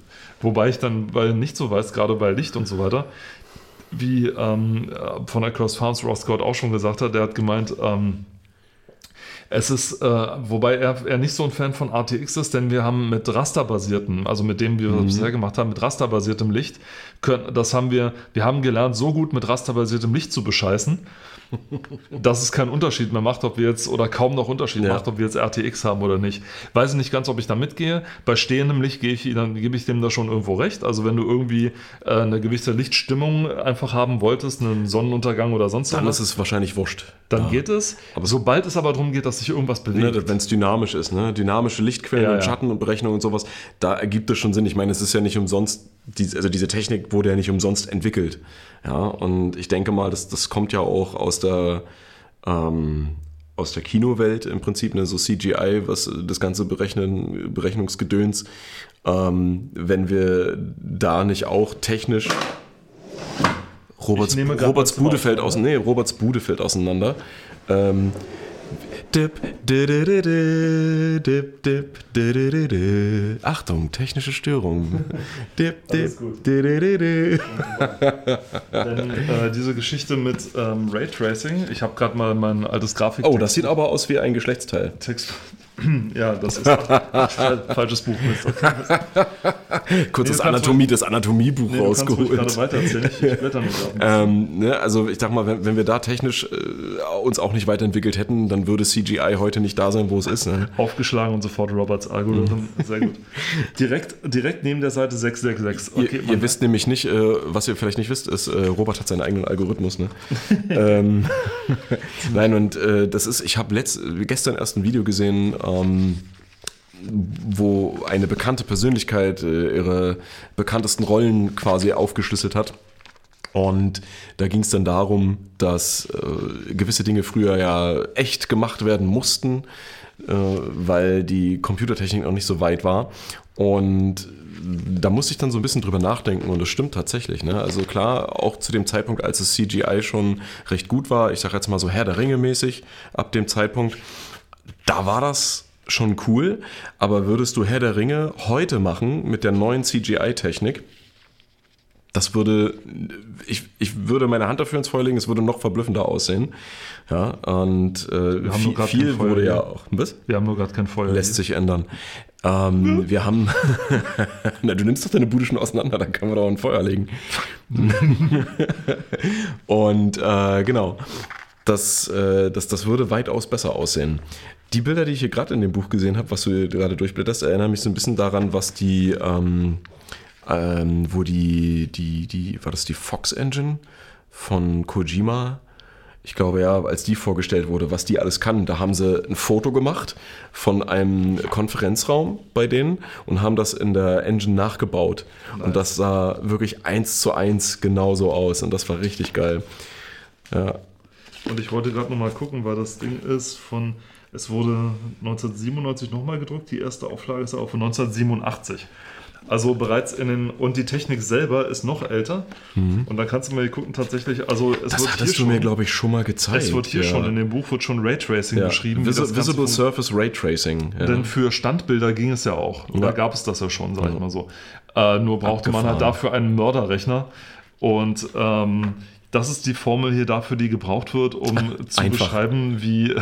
Wobei ich dann weil nicht so weiß, gerade bei Licht und so weiter, wie ähm, von Across Farms Ross Scott auch schon gesagt hat, der hat gemeint, ähm, Es ist, äh, wobei er, er nicht so ein Fan von RTX ist, denn wir haben mit rasterbasiertem, also mit dem, wie wir Mhm. es bisher gemacht haben, mit rasterbasiertem Licht, können, das haben wir, wir haben gelernt, so gut mit rasterbasiertem Licht zu bescheißen, dass es keinen Unterschied mehr macht, ob wir jetzt, oder kaum noch Unterschied Ja. macht, ob wir jetzt RTX haben oder nicht. Weiß ich nicht ganz, ob ich da mitgehe. Bei stehendem Licht gehe ich, dann gebe ich dem da schon irgendwo recht. Also wenn du irgendwie äh, eine gewisse Lichtstimmung einfach haben wolltest, einen Sonnenuntergang oder sonst Dann was, ist es wahrscheinlich wurscht. dann geht es. Aber sobald es aber darum geht, dass sich irgendwas bewegt, Ne, Wenn es dynamisch ist, ne? dynamische Lichtquellen Ja, und. Schatten und sowas, da ergibt es schon Sinn. Ich meine, es ist ja nicht umsonst, also diese Technik wurde ja nicht umsonst entwickelt. Ja, und ich denke mal, das, das kommt ja auch aus der, ähm, aus der Kinowelt im Prinzip, ne? so CGI, was das ganze Berechnen, Berechnungsgedöns. Ähm, wenn wir da nicht auch technisch Roberts, Roberts Bude fällt Aufnehmen. auseinander. Nee, Roberts Bude fällt auseinander. Ähm, Achtung, technische Störung. Dip, dip, Alles gut. di, di, di, di. Denn äh, diese Geschichte mit ähm, Raytracing, ich habe gerade mal mein altes Grafik. Oh, das sieht aber aus wie ein Geschlechtsteil. Text. ja, das ist Fal- falsches Buch. Mist. Okay, Mist. Kurz Nee, Anatomie, das Anatomiebuch Nee, rausgeholt. Ich, ich. Ähm, ne, also ich sag mal, wenn, wenn wir da technisch äh, uns auch nicht weiterentwickelt hätten, dann würde CGI heute nicht da sein, wo es ist. Ne? Aufgeschlagen und sofort Roberts Algorithm. Sehr gut. Direkt, direkt neben der Seite 666. Okay, ihr, ihr wisst nämlich nicht, äh, was ihr vielleicht nicht wisst, ist, äh, Robert hat seinen eigenen Algorithmus. Ne? ähm, Nein, und äh, das ist, ich habe gestern erst ein Video gesehen, ähm, wo eine bekannte Persönlichkeit äh, ihre bekanntesten Rollen quasi aufgeschlüsselt hat. Und da ging es dann darum, dass äh, gewisse Dinge früher ja echt gemacht werden mussten, äh, weil die Computertechnik noch nicht so weit war. Und da musste ich dann so ein bisschen drüber nachdenken und das stimmt tatsächlich. Ne? Also klar, auch zu dem Zeitpunkt, als das CGI schon recht gut war, ich sage jetzt mal so Herr der Ringe mäßig, ab dem Zeitpunkt, da war das schon cool, aber würdest du Herr der Ringe heute machen mit der neuen CGI-Technik, das würde, ich, ich würde meine Hand dafür ins Feuer legen, es würde noch verblüffender aussehen. Ja, und äh, haben nur viel, viel Feuer wurde ja hier. auch. Was? Wir haben nur gerade kein Feuer. Lässt sich ändern. Ähm, wir haben. Na, du nimmst doch deine Bude schon auseinander, dann können wir doch ein Feuer legen. und äh, genau. Das, äh, das, das würde weitaus besser aussehen. Die Bilder, die ich hier gerade in dem Buch gesehen habe, was du hier gerade durchblätterst, erinnern mich so ein bisschen daran, was die, ähm, ähm, wo die, die, die, war das die Fox Engine von Kojima? Ich glaube ja, als die vorgestellt wurde, was die alles kann, da haben sie ein Foto gemacht von einem Konferenzraum bei denen und haben das in der Engine nachgebaut. Und das sah wirklich eins zu eins genauso aus und das war richtig geil. Ja, Und ich wollte gerade nochmal gucken, weil das Ding ist von, es wurde 1997 nochmal gedruckt, die erste Auflage ist auch von 1987. Also bereits in den, und die Technik selber ist noch älter. Und dann kannst du mal gucken, tatsächlich, also es das wird hattest hier du mir, schon, glaube ich, schon mal gezeigt. es wird hier ja. schon, in dem Buch wird schon Raytracing ja. beschrieben. Ganze Visible Surface Ray Tracing. Ja. Denn für Standbilder ging es ja auch. Da gab es das ja schon, sag ich mal so. Äh, nur brauchte man halt Abgefahren. dafür einen Mörderrechner. Und ähm, das ist die Formel hier dafür, die gebraucht wird, um zu Einfach. beschreiben, wie,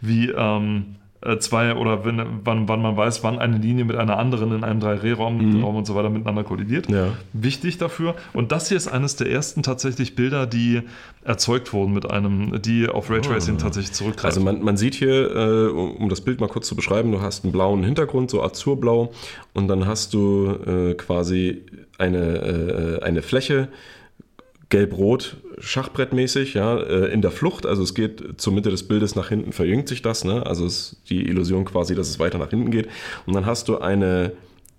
wie ähm, äh, zwei oder wenn, wann, wann man weiß, wann eine Linie mit einer anderen in einem 3D-Raum Raum und so weiter miteinander kollidiert. Mhm. Ja. Wichtig dafür. Und das hier ist eines der ersten tatsächlich Bilder, die erzeugt wurden mit einem, die auf Raytracing tatsächlich zurückgreifen. Also man, man sieht hier, äh, um um das Bild mal kurz zu beschreiben, du hast einen blauen Hintergrund, so azurblau, und dann hast du äh, quasi eine, äh, eine Fläche, gelb-rot, schachbrettmäßig, ja, äh, in der Flucht. Also es geht zur Mitte des Bildes nach hinten, verjüngt sich das, ne? Also es ist die Illusion quasi, dass es weiter nach hinten geht. Und dann hast du eine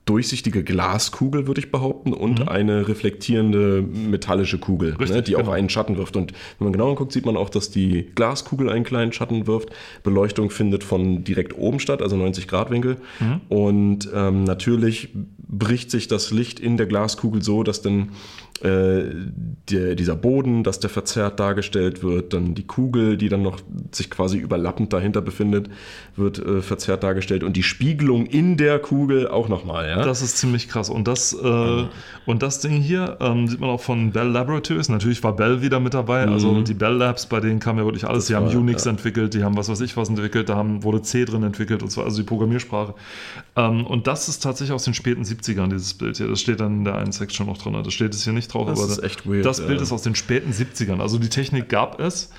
durchsichtige Glaskugel, würde ich behaupten, und eine reflektierende metallische Kugel, ne, Richtig, die auch genau. einen Schatten wirft. Und wenn man genau guckt, sieht man auch, dass die Glaskugel einen kleinen Schatten wirft. Beleuchtung findet von direkt oben statt, also 90 Grad Winkel. Und ähm, natürlich bricht sich das Licht in der Glaskugel so, dass dann äh, der, dieser Boden, dass der verzerrt dargestellt wird, dann die Kugel, die dann noch sich quasi überlappend dahinter befindet, wird äh, verzerrt dargestellt und die Spiegelung in der Kugel auch nochmal. Ja? Das ist ziemlich krass. Und das, äh, und das Ding hier ähm, sieht man auch von Bell Laboratories. Natürlich war Bell wieder mit dabei. Also die Bell Labs, bei denen kam ja wirklich alles. die haben war- Unix ja. entwickelt, die haben was weiß ich was entwickelt, da haben, wurde C drin entwickelt, und zwar also die Programmiersprache. Ähm, und das ist tatsächlich aus den späten 70ern, dieses Bild hier. Das steht dann in der einen Section noch drin. Das steht es hier nicht drauf, Das aber ist echt weird, das Bild ja. ist aus den späten 70ern. Also die Technik gab es.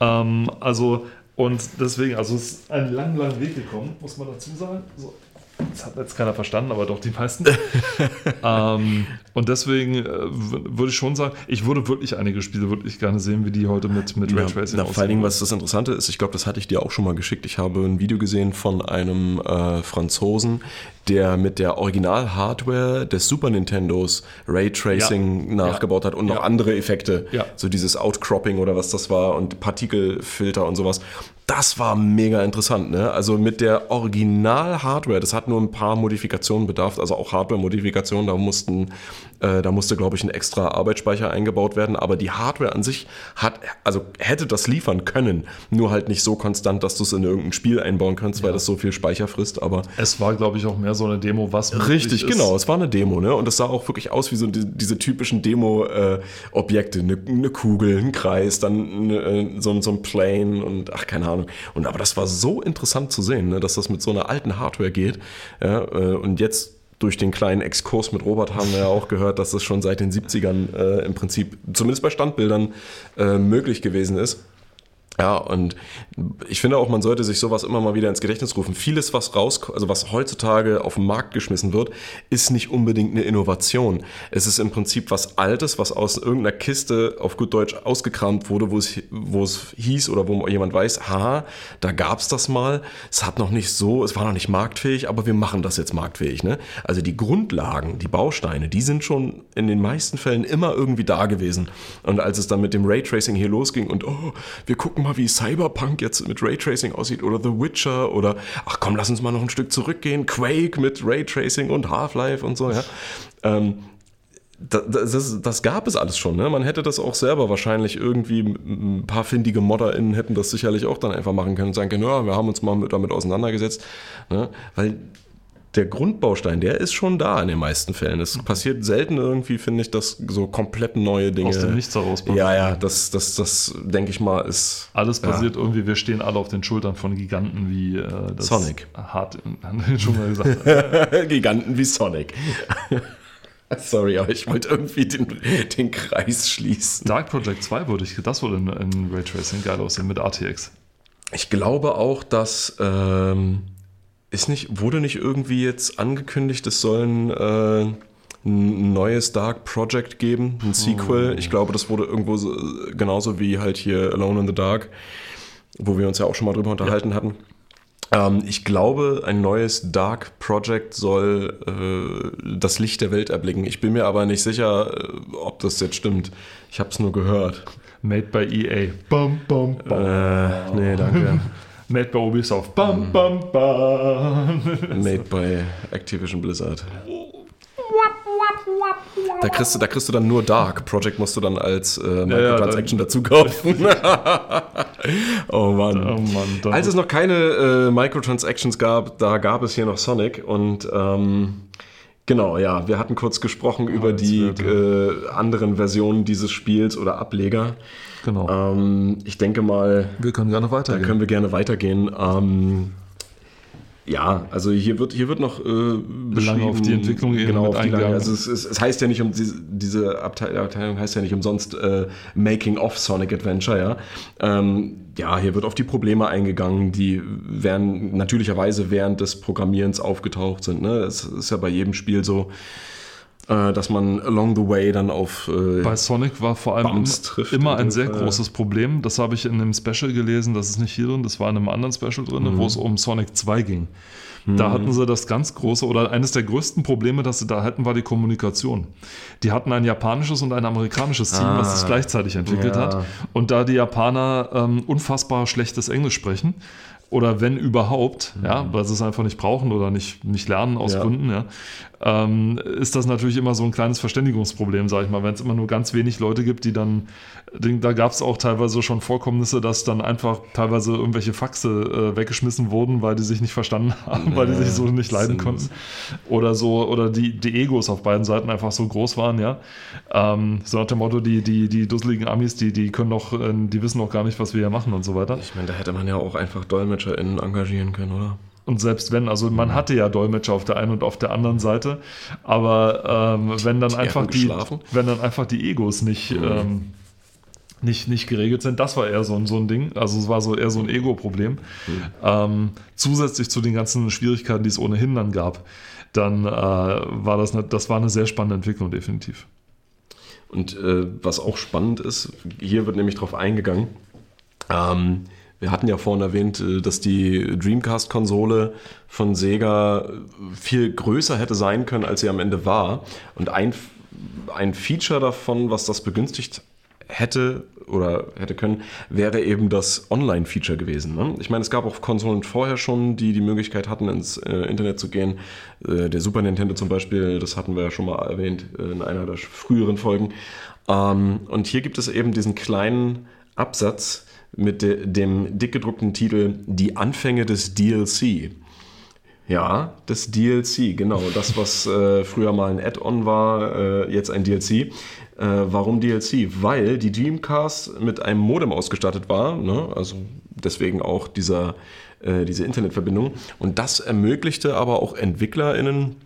Ähm, also, und deswegen, also es ist einen langen, langen Weg gekommen, muss man dazu sagen. So. Das hat jetzt keiner verstanden, aber doch die meisten. ähm, und deswegen äh, würde ich schon sagen, ich würde wirklich einige Spiele wirklich gerne sehen, wie die heute mit, mit Ja, Raytracing na, vor allen Dingen, was das Interessante ist, ich glaube, das hatte ich dir auch schon mal geschickt. Ich habe ein Video gesehen von einem äh, Franzosen, der mit der Original-Hardware des Super Nintendos Raytracing Ja. nachgebaut hat und noch Ja. andere Effekte. Ja. So dieses Outcropping oder was das war und Partikelfilter und sowas. Das war mega interessant, ne? Also mit der Original-Hardware, das hat nur ein paar Modifikationen bedarf, also auch Hardware-Modifikationen, da mussten, äh, da musste, glaube ich, ein extra Arbeitsspeicher eingebaut werden, aber die Hardware an sich hat, also hätte das liefern können, nur halt nicht so konstant, dass du es in irgendein Spiel einbauen kannst, weil das so viel Speicher frisst, aber Es war, glaube ich, auch mehr so eine Demo, was Richtig, ist. genau. Es war eine Demo, ne? Und es sah auch wirklich aus wie so die, diese typischen Demo-Objekte. eine, eine Kugel, ein Kreis, dann äh, so, ein- so ein Plane und ach, keine Ahnung. Und aber das war so interessant zu sehen, ne? dass das mit so einer alten Hardware geht. Ja, äh, und jetzt durch den kleinen Exkurs mit Robert haben wir ja auch gehört, dass das schon seit den 70ern äh, im Prinzip, zumindest bei Standbildern, äh, möglich gewesen ist. Ja, und ich finde auch, man sollte sich sowas immer mal wieder ins Gedächtnis rufen. Vieles, was raus, also was heutzutage auf den Markt geschmissen wird, ist nicht unbedingt eine Innovation. Es ist im Prinzip was Altes, was aus irgendeiner Kiste auf gut Deutsch ausgekramt wurde, wo es, wo es hieß oder wo jemand weiß, ha, da gab's das mal. Es hat noch nicht so, es war noch nicht marktfähig, aber wir machen das jetzt marktfähig. Ne? Also die Grundlagen, die Bausteine, die sind schon in den meisten Fällen immer irgendwie da gewesen. Und als es dann mit dem Raytracing hier losging und oh, wir gucken mal, wie Cyberpunk jetzt mit Raytracing aussieht oder The Witcher oder ach komm, lass uns mal noch ein Stück zurückgehen, Quake mit Raytracing und Half-Life und so, ja. Ähm, das, das, das gab es alles schon. Ne? Man hätte das auch selber wahrscheinlich irgendwie, ein paar findige ModderInnen hätten das sicherlich auch dann einfach machen können und sagen können, ja, wir haben uns mal mit, damit auseinandergesetzt. Ne? Weil der Grundbaustein, der ist schon da in den meisten Fällen. Es passiert selten irgendwie, finde ich, dass so komplett neue Dinge. Aus dem Nichts heraus Ja, ja, das, das, das denke ich mal, ist. Alles Ja. basiert irgendwie, wir stehen alle auf den Schultern von Giganten wie äh, Sonic. Hart, schon mal gesagt. Giganten wie Sonic. Sorry, aber ich wollte irgendwie den, den Kreis schließen. Dark Project 2 würde ich, das würde in, in Raytracing geil aussehen mit RTX. Ich glaube auch, dass ähm, ist nicht, wurde nicht irgendwie jetzt angekündigt, es soll ein, äh, ein neues Dark Project geben, ein Sequel. Ich glaube, das wurde irgendwo so, genauso wie halt hier Alone in the Dark, wo wir uns ja auch schon mal drüber unterhalten hatten. Ähm, ich glaube, ein neues Dark Project soll äh, das Licht der Welt erblicken. Ich bin mir aber nicht sicher, äh, ob das jetzt stimmt. Ich habe es nur gehört. Made by EA. Bum, bum, bum. Äh, nee, danke. Made by Ubisoft. Bum, bum, bum. Made by Activision Blizzard. Da kriegst, du, da kriegst du dann nur Dark. Project musst du dann als äh, Microtransaction dazu kaufen. oh Mann. Oh Mann, Als es noch keine äh, Microtransactions gab, da gab es hier noch Sonic und ähm, genau, ja, wir hatten kurz gesprochen über die äh, anderen Versionen dieses Spiels oder Ableger. Genau. Ähm, ich denke mal, wir können gerne da weitergehen. können wir gerne weitergehen. Ähm, ja, also hier wird, hier wird noch äh, beschrieben, auf die Entwicklung eben genau, auf die Lange. Also es, es, es heißt ja nicht um diese, diese Abteil- Abteilung heißt ja nicht umsonst äh, Making of Sonic Adventure, ja. Ähm, ja, hier wird auf die Probleme eingegangen, die während, natürlicherweise während des Programmierens aufgetaucht sind. Ne? Es ist ja bei jedem Spiel so, dass man along the way dann auf äh, Bei Sonic war vor allem immer, ein sehr Fall. großes Problem. Das habe ich in einem Special gelesen, das ist nicht hier drin, das war in einem anderen Special drin, Mhm. wo es um Sonic 2 ging. Da hatten sie das ganz große oder eines der größten Probleme, das sie da hatten, war die Kommunikation. Die hatten ein japanisches und ein amerikanisches Team, was es gleichzeitig entwickelt ja. hat. Und da die Japaner ähm, unfassbar schlechtes Englisch sprechen, oder wenn überhaupt, ja, weil sie es einfach nicht brauchen oder nicht, nicht lernen aus Ja. Gründen, ja, ähm, ist das natürlich immer so ein kleines Verständigungsproblem, sage ich mal, wenn es immer nur ganz wenig Leute gibt, die dann, da gab es auch teilweise schon Vorkommnisse, dass dann einfach teilweise irgendwelche Faxe äh, weggeschmissen wurden, weil die sich nicht verstanden haben, weil die sich so nicht leiden konnten oder so, oder die, die Egos auf beiden Seiten einfach so groß waren, ja. Ähm, so nach dem Motto, die, die, die dusseligen Amis, die, die können doch, äh, die wissen doch gar nicht, was wir hier machen und so weiter. Ich meine, da hätte man ja auch einfach DolmetscherInnen engagieren können, oder? Und selbst wenn, also man hatte ja Dolmetscher auf der einen und auf der anderen Seite, aber ähm, wenn dann Die einfach die, geschlafen. wenn dann einfach die Egos nicht, ähm, nicht, nicht geregelt sind, das war eher so ein, so ein Ding. Also es war so eher so ein Ego-Problem. Ähm, zusätzlich zu den ganzen Schwierigkeiten, die es ohnehin dann gab, dann äh, war das, eine, das war eine sehr spannende Entwicklung, definitiv. Und äh, was auch spannend ist, hier wird nämlich drauf eingegangen. Ähm, wir hatten ja vorhin erwähnt, äh, dass die Dreamcast-Konsole von Sega äh, viel größer hätte sein können, als sie am Ende war. Und ein, ein Feature davon, was das begünstigt hätte oder hätte können, wäre eben das Online-Feature gewesen. Ne? Ich meine, es gab auch Konsolen vorher schon, die die Möglichkeit hatten, ins äh, Internet zu gehen. Äh, der Super Nintendo zum Beispiel, das hatten wir ja schon mal erwähnt äh, in einer der früheren Folgen. Ähm, und hier gibt es eben diesen kleinen Absatz mit de dem dick gedruckten Titel Die Anfänge des DLC. Ja, das DLC, genau. Das, was äh, früher mal ein Add-on war, äh, jetzt ein DLC. Äh, warum DLC? Weil die Dreamcast mit einem Modem ausgestattet war, ne? also deswegen auch dieser, äh, diese Internetverbindung. Und das ermöglichte aber auch EntwicklerInnen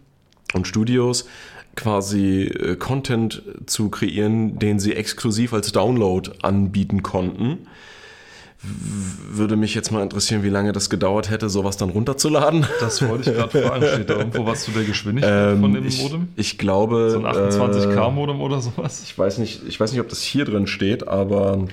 und Studios quasi äh, Content zu kreieren, den sie exklusiv als Download anbieten konnten. Würde mich jetzt mal interessieren, wie lange das gedauert hätte, sowas dann runterzuladen. Das wollte ich gerade fragen. Steht da irgendwo was zu der Geschwindigkeit von dem Ähm, ich, Modem? ich glaube. So ein äh, 28K-Modem oder sowas? ich weiß nicht, ich weiß nicht, ob das hier drin steht, aber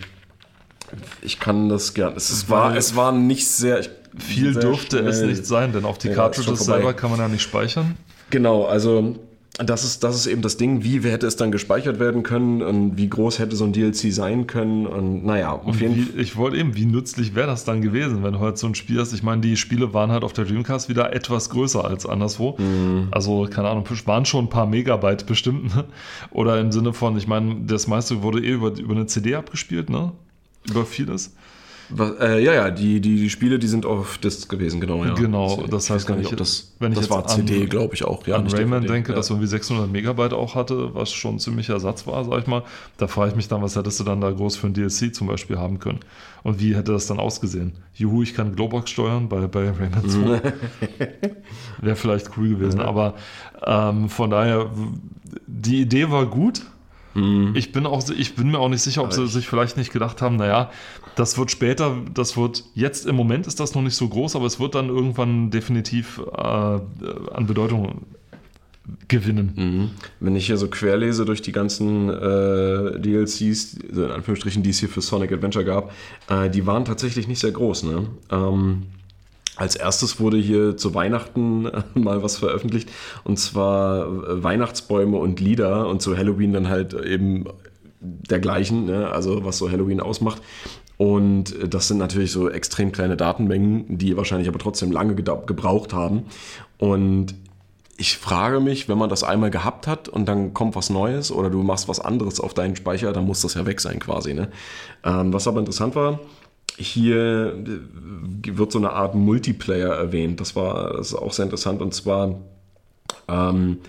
ich kann das gerne. Es, ist- war, es war nicht sehr. Ich, Viel sehr dürfte es schnell. nicht sein, denn auf die Ja, Cartridges selber kann man ja nicht speichern. Genau, also das ist, das ist eben das Ding, wie hätte es dann gespeichert werden können und wie groß hätte so ein DLC sein können und naja, auf jeden Fall. Ich wollte eben, wie nützlich wäre das dann gewesen, wenn du halt so ein Spiel hast? Ich meine, die Spiele waren halt auf der Dreamcast wieder etwas größer als anderswo. Mhm. Also, keine Ahnung, waren schon ein paar Megabyte bestimmt. Ne? Oder im Sinne von, ich meine, das meiste wurde eh über, über eine CD abgespielt, ne? Über vieles. Was, äh, ja, ja, die, die, die Spiele, die sind auf Disc gewesen, genau. Ja. Genau, das heißt, gar wenn nicht, ich- ob das, wenn ich das war CD, glaube ich auch. Ja, An nicht Rayman DVD, denke, ja. das irgendwie 600 Megabyte auch hatte, was schon ein ziemlicher Ersatz war, sag ich mal. Da frage ich mich dann, was hättest du dann da groß für ein DLC zum Beispiel haben können? Und wie hätte das dann ausgesehen? Juhu, ich kann Globox steuern bei, bei Rayman 2. Wäre vielleicht cool gewesen, aber ähm, von daher, die Idee war gut. Ich bin, auch, ich bin mir auch nicht sicher, ob sie ich- sich vielleicht nicht gedacht haben, naja, das wird später, das wird, jetzt im Moment ist das noch nicht so groß, aber es wird dann irgendwann definitiv äh, an Bedeutung gewinnen. Mhm. Wenn ich hier so querlese durch die ganzen äh, DLCs, also in Anführungsstrichen, die es hier für Sonic Adventure gab, äh, die waren tatsächlich nicht sehr groß. Ne? Ähm, als erstes wurde hier zu Weihnachten äh, mal was veröffentlicht und zwar äh, Weihnachtsbäume und Lieder und zu Halloween dann halt eben dergleichen, ne? also was so Halloween ausmacht. Und äh, das sind natürlich so extrem kleine Datenmengen, die wahrscheinlich aber trotzdem lange gebraucht haben. Und ich frage mich, wenn man das einmal gehabt hat und dann kommt was Neues oder du machst was anderes auf deinen Speicher, dann muss das ja weg sein quasi. Ne? Ähm, was aber interessant war, hier äh, wird so eine Art Multiplayer erwähnt. Das war das ist auch sehr interessant und zwar ähm,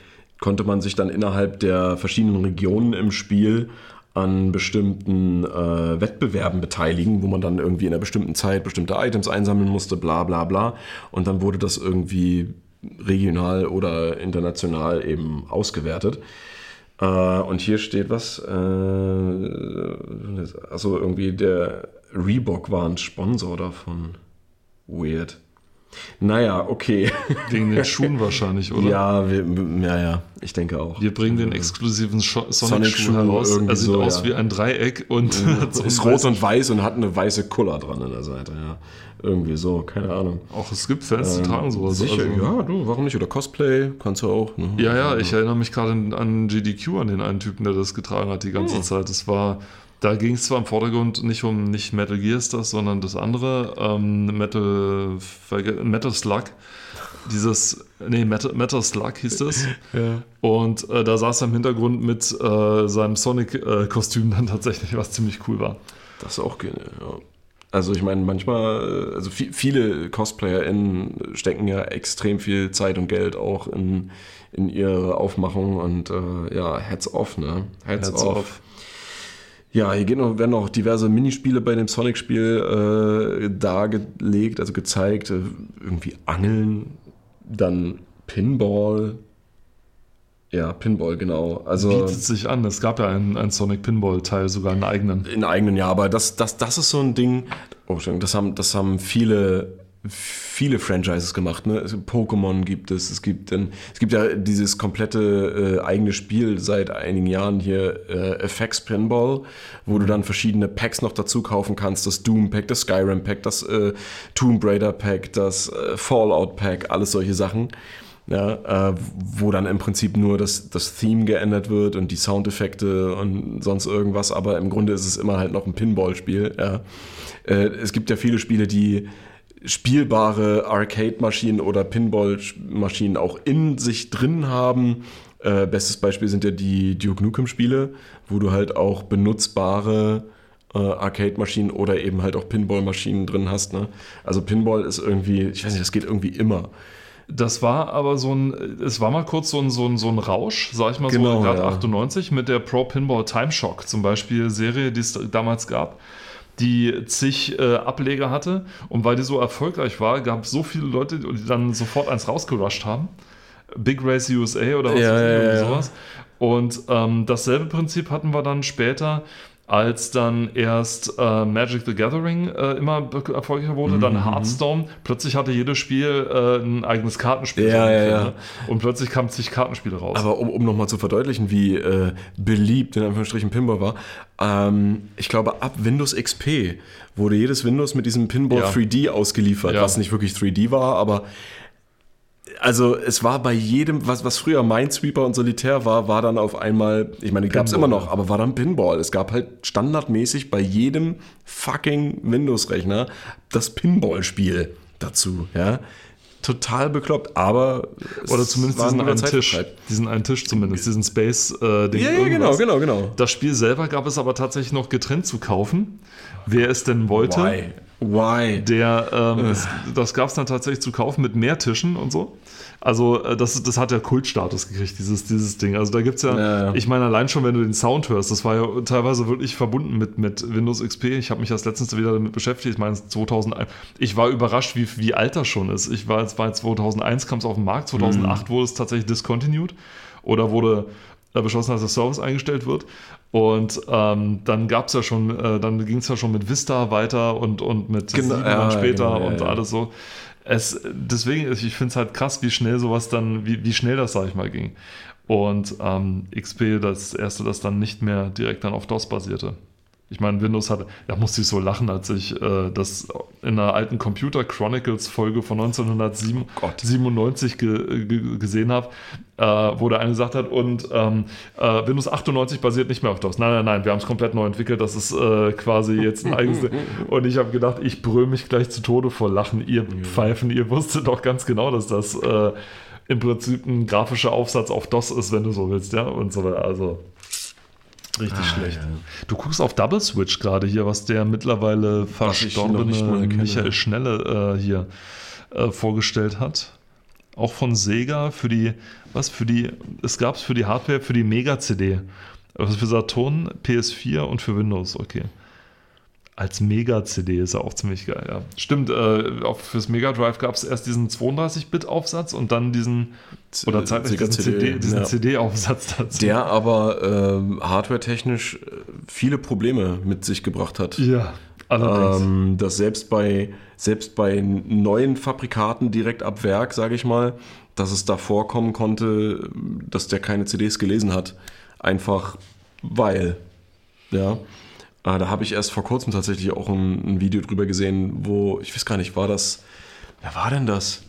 konnte man sich dann innerhalb der verschiedenen Regionen im Spiel an bestimmten äh, Wettbewerben beteiligen, wo man dann irgendwie in einer bestimmten Zeit bestimmte Items einsammeln musste, bla bla bla. Und dann wurde das irgendwie regional oder international eben ausgewertet. Äh, und hier steht was, äh, also irgendwie der Reebok war ein Sponsor davon. Weird. Naja, okay. Wegen den Schuhen wahrscheinlich, oder? Ja, wir, ja, ja. ich denke auch. Wir bringen den exklusiven Sonic-Schuh heraus. Er sieht so, aus ja. wie ein Dreieck und so ist rot und weiß und hat eine weiße Kuller dran an der Seite, ja. Irgendwie so, keine Ahnung. Auch es gibt Fans, die tragen sowas. Sicher, also- ja, du, warum nicht? Oder Cosplay kannst du auch. Ne? Ja, ja, ich erinnere mich gerade an- an GDQ, an den einen Typen, der das getragen hat die ganze Hm. Zeit. Das war, da ging es zwar im Vordergrund nicht um nicht Metal Gear ist das, sondern das andere, ähm, Metal, Metal Slug. Dieses, nee, Metal, Metal Slug hieß das. Ja. Und äh, da saß er im Hintergrund mit äh, seinem Sonic-Kostüm dann tatsächlich, was ziemlich cool war. Das ist auch genial, ja. Also ich meine, manchmal, äh, also vi- viele CosplayerInnen stecken ja extrem viel Zeit und Geld auch in, in ihre Aufmachung und äh, ja, heads off, ne? Heads, Heads off. off. Ja, hier geht noch, werden noch diverse Minispiele bei dem Sonic-Spiel äh, dargelegt, also gezeigt. Irgendwie Angeln, dann Pinball. Ja, Pinball, genau. Also Bietet sich an. Es gab ja einen, einen Sonic Pinball-Teil, sogar einen eigenen. in eigenen Jahr, aber das, das, das ist so ein Ding, oh, Entschuldigung, das haben, das haben viele, viele Franchises gemacht. Ne? Pokémon gibt es, es gibt, ein, es gibt ja dieses komplette äh, eigene Spiel seit einigen Jahren hier, äh, FX Pinball, wo du dann verschiedene Packs noch dazu kaufen kannst. Das Doom Pack, das Skyrim Pack, das äh, Tomb Raider Pack, das äh, Fallout Pack, alles solche Sachen. Ja, äh, wo dann im Prinzip nur das, das Theme geändert wird und die Soundeffekte und sonst irgendwas, aber im Grunde ist es immer halt noch ein Pinball-Spiel. Ja. Äh, es gibt ja viele Spiele, die spielbare Arcade-Maschinen oder Pinball-Maschinen auch in sich drin haben. Äh, bestes Beispiel sind ja die Duke Nukem-Spiele, wo du halt auch benutzbare äh, Arcade-Maschinen oder eben halt auch Pinball-Maschinen drin hast. Ne? Also Pinball ist irgendwie, ich weiß nicht, das geht irgendwie immer. Das war aber so ein, es war mal kurz so ein, so ein, so ein Rausch, sag ich mal Genau, so, gerade ja. 98 mit der Pro Pinball Time Shock zum Beispiel Serie, die es damals gab, die zig äh, Ableger hatte und weil die so erfolgreich war, gab es so viele Leute, die dann sofort eins rausgerusht haben. Big Race USA oder was Ja, ja. sowas. Und ähm, dasselbe Prinzip hatten wir dann später, als dann erst äh, Magic the Gathering äh, immer erfolgreicher wurde, Mhm, dann Hearthstone. Plötzlich hatte jedes Spiel äh, ein eigenes Kartenspiel. Ja, ja, ja. ne? Und plötzlich kamen zig Kartenspiele raus. Aber um, um nochmal zu verdeutlichen, wie äh, beliebt in Anführungsstrichen Pinball war, ähm, ich glaube, ab Windows XP wurde jedes Windows mit diesem Pinball Ja. 3D ausgeliefert, Ja. was nicht wirklich 3D war, aber also es war bei jedem, was, was früher Minesweeper und Solitär war, war dann auf einmal, ich meine, die gab es immer noch, aber war dann Pinball. Es gab halt standardmäßig bei jedem fucking Windows-Rechner das Pinball-Spiel dazu, ja. Total bekloppt, aber Oder zumindest diesen einen Tisch. Zeitvertreib. Diesen einen Tisch zumindest, diesen Space-Ding. Ja, ja, genau, genau, genau. Das Spiel selber gab es aber tatsächlich noch getrennt zu kaufen. Wer es denn wollte. Why? Why? Der, ähm, es, das gab es dann tatsächlich zu kaufen mit mehr Tischen und so. Also äh, das, das hat ja Kultstatus gekriegt, dieses, dieses Ding. Also da gibt es ja, Ja, ja. ich meine, allein schon, wenn du den Sound hörst, das war ja teilweise wirklich verbunden mit, mit Windows XP. Ich habe mich das letztens wieder damit beschäftigt. Ich meine, 2001, ich war überrascht, wie, wie alt das schon ist. Ich war, es war 2001, kam es auf den Markt, 2008 wurde es tatsächlich discontinued oder wurde äh, beschlossen, dass der Service eingestellt wird. Und ähm, dann gab es ja schon, äh, dann ging es ja schon mit Vista weiter und, und mit Genau, sieben ja, später genau, und ja. alles so. Es, deswegen, ich finde es halt krass, wie schnell sowas dann, wie, wie schnell das, sag ich mal, ging. Und ähm, XP, das erste, das dann nicht mehr direkt dann auf DOS basierte. Ich meine, Windows hat, da musste ich so lachen, als ich äh, das in einer alten Computer Chronicles Folge von 1997 ge, ge, gesehen habe, äh, wo der eine gesagt hat, und ähm, äh, Windows 98 basiert nicht mehr auf DOS. Nein, nein, nein, wir haben es komplett neu entwickelt, das ist äh, quasi jetzt ein eigenes. und ich habe gedacht, ich brülle mich gleich zu Tode vor Lachen. Ihr Pfeifen, ihr wusstet doch ganz genau, dass das äh, im Prinzip ein grafischer Aufsatz auf DOS ist, wenn du so willst, ja, und so weiter. Also. Richtig schlecht. Du guckst auf Double Switch gerade hier, was der mittlerweile verstorbene. Michael Schnelle äh, hier äh, vorgestellt hat. Auch von Sega für die, was für die, es gab es für die Hardware, für die Mega-CD. Also für Saturn, PS4 und für Windows, okay. Als Mega-CD ist er auch ziemlich geil, ja. Stimmt, äh, auch fürs Mega Drive gab es erst diesen 32-Bit-Aufsatz und dann diesen, oder zeitlich diesen Sega-CD, CD diesen ja. CD-Aufsatz dazu. Der aber ähm, hardware-technisch äh, viele Probleme mit sich gebracht hat. ja, allerdings. Ähm, dass selbst bei, selbst bei neuen Fabrikaten direkt ab Werk, sage ich mal, dass es da vorkommen konnte, dass der keine CDs gelesen hat. Einfach weil. Ja. Äh, da habe ich erst vor kurzem tatsächlich auch ein, ein, Video drüber gesehen, wo, ich weiß gar nicht, war das. Wer war denn das?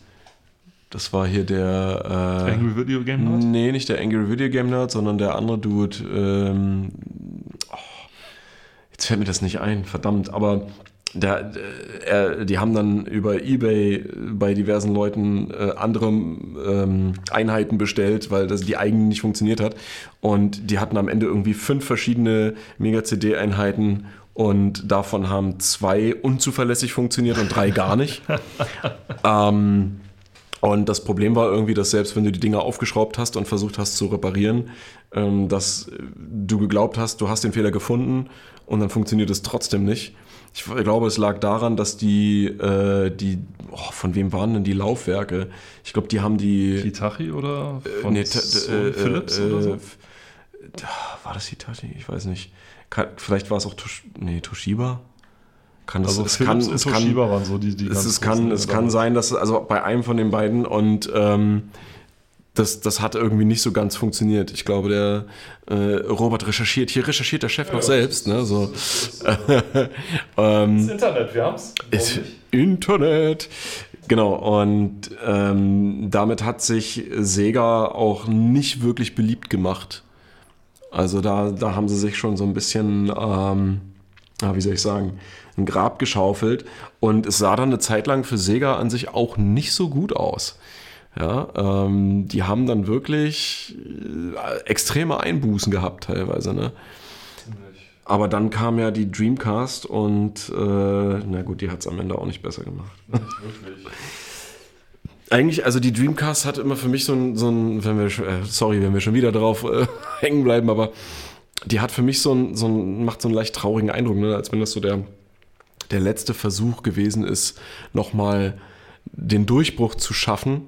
Das war hier der. Äh, Angry Video Game Nerd? Nee, nicht der Angry Video Game Nerd, sondern der andere Dude. Ähm, oh, jetzt fällt mir das nicht ein, verdammt. Aber der, er, die haben dann über Ebay bei diversen Leuten äh, andere ähm, Einheiten bestellt, weil das die eigene nicht funktioniert hat. Und die hatten am Ende irgendwie fünf verschiedene Mega-CD-Einheiten und davon haben zwei unzuverlässig funktioniert und drei gar nicht. ähm, und das Problem war irgendwie, dass selbst wenn du die Dinger aufgeschraubt hast und versucht hast zu reparieren, ähm, dass du geglaubt hast, du hast den Fehler gefunden und dann funktioniert es trotzdem nicht. Ich glaube, es lag daran, dass die, äh, die oh, von wem waren denn die Laufwerke? Ich glaube, die haben die. Hitachi oder äh, von nee, äh, Philips äh, oder so? War das Hitachi? Ich weiß nicht. Kann, vielleicht war es auch Tosh nee, Toshiba. Kann das, also es Philips kann, und Toshiba kann, waren so die, die es, es kann, es kann sein, dass also bei einem von den beiden und ähm, das, das hat irgendwie nicht so ganz funktioniert. Ich glaube, der äh, Robert recherchiert. Hier recherchiert der Chef ja, noch selbst. Ne? So. ähm, das Internet, wir haben's. Ist Internet. Genau, und ähm, damit hat sich Sega auch nicht wirklich beliebt gemacht. Also da, da haben sie sich schon so ein bisschen, ähm, wie soll ich sagen, ein Grab geschaufelt. Und es sah dann eine Zeit lang für Sega an sich auch nicht so gut aus. Ja, ähm, die haben dann wirklich äh, extreme Einbußen gehabt teilweise. Ne? Aber dann kam ja die Dreamcast und äh, na gut, die hat es am Ende auch nicht besser gemacht. Nicht wirklich. Eigentlich, also die Dreamcast hat immer für mich so ein, so ein wenn wir, äh, sorry, wenn wir schon wieder drauf äh, hängen bleiben, aber die hat für mich so ein, so ein, macht so einen leicht traurigen Eindruck, ne? als wenn das so der, der letzte Versuch gewesen ist, nochmal den Durchbruch zu schaffen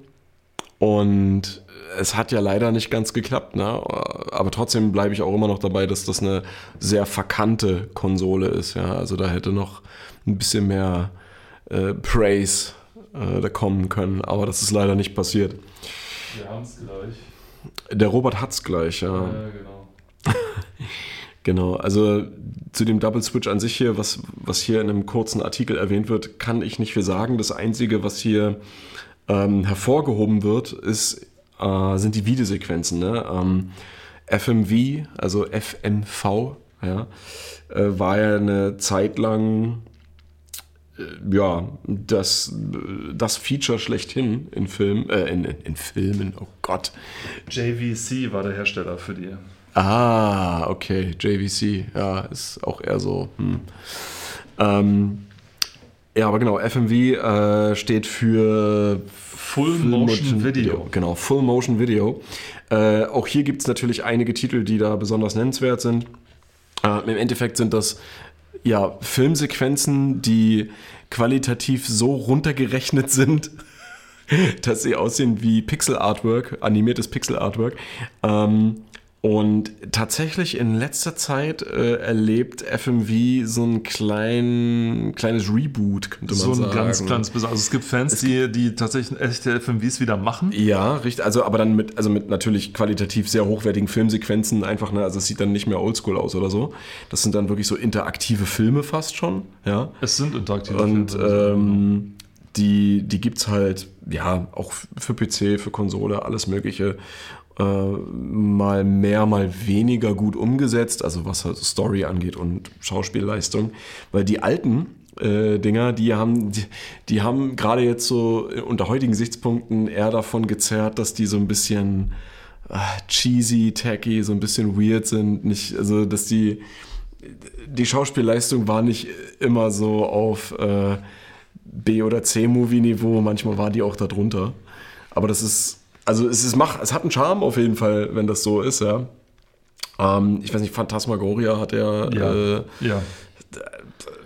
und es hat ja leider nicht ganz geklappt, ne? aber trotzdem bleibe ich auch immer noch dabei, dass das eine sehr verkannte Konsole ist. Ja? Also da hätte noch ein bisschen mehr äh, Praise äh, da kommen können, aber das ist leider nicht passiert. Wir haben es gleich. Der Robert hat es gleich, ja. Ja, genau. genau, also zu dem Double Switch an sich hier, was, was hier in einem kurzen Artikel erwähnt wird, kann ich nicht viel sagen. Das Einzige, was hier ähm, hervorgehoben wird, ist, äh, sind die Videosequenzen. Ne? Ähm, FMV, also FMV, ja, äh, war ja eine Zeit lang äh, ja, das, das Feature schlechthin in Filmen, äh, in, in Filmen, oh Gott. JVC war der Hersteller für die. Ah, okay, JVC, ja, ist auch eher so. Hm. Ähm, ja, aber genau, FMV äh, steht für Full, Full Motion, Motion Video. Video. Genau, Full Motion Video. Äh, auch hier gibt es natürlich einige Titel, die da besonders nennenswert sind. Äh, Im Endeffekt sind das ja Filmsequenzen, die qualitativ so runtergerechnet sind, dass sie aussehen wie Pixel Artwork, animiertes Pixel Artwork. Ähm, und tatsächlich in letzter Zeit äh, erlebt FMV so ein klein, kleines Reboot, könnte man so sagen. So ein ganz kleines bisschen. Also es gibt Fans, es die, die tatsächlich echte FMVs wieder machen. Ja, richtig. Also aber dann mit, also mit natürlich qualitativ sehr hochwertigen Filmsequenzen einfach, ne, also es sieht dann nicht mehr oldschool aus oder so. Das sind dann wirklich so interaktive Filme fast schon. Ja. Es sind interaktive Und, Filme. Und ähm, die, die gibt es halt, ja, auch für PC, für Konsole, alles Mögliche mal mehr, mal weniger gut umgesetzt, also was halt Story angeht und Schauspielleistung. Weil die alten äh, Dinger, die haben, die, die haben gerade jetzt so unter heutigen Sichtspunkten eher davon gezerrt, dass die so ein bisschen äh, cheesy, tacky, so ein bisschen weird sind. Nicht, also dass die die Schauspielleistung war nicht immer so auf äh, B- oder C-Movie-Niveau, manchmal war die auch darunter. Aber das ist also es, ist, mach, es hat einen Charme auf jeden Fall, wenn das so ist, ja. Ähm, ich weiß nicht, Phantasmagoria hat er. Ja. Äh, ja.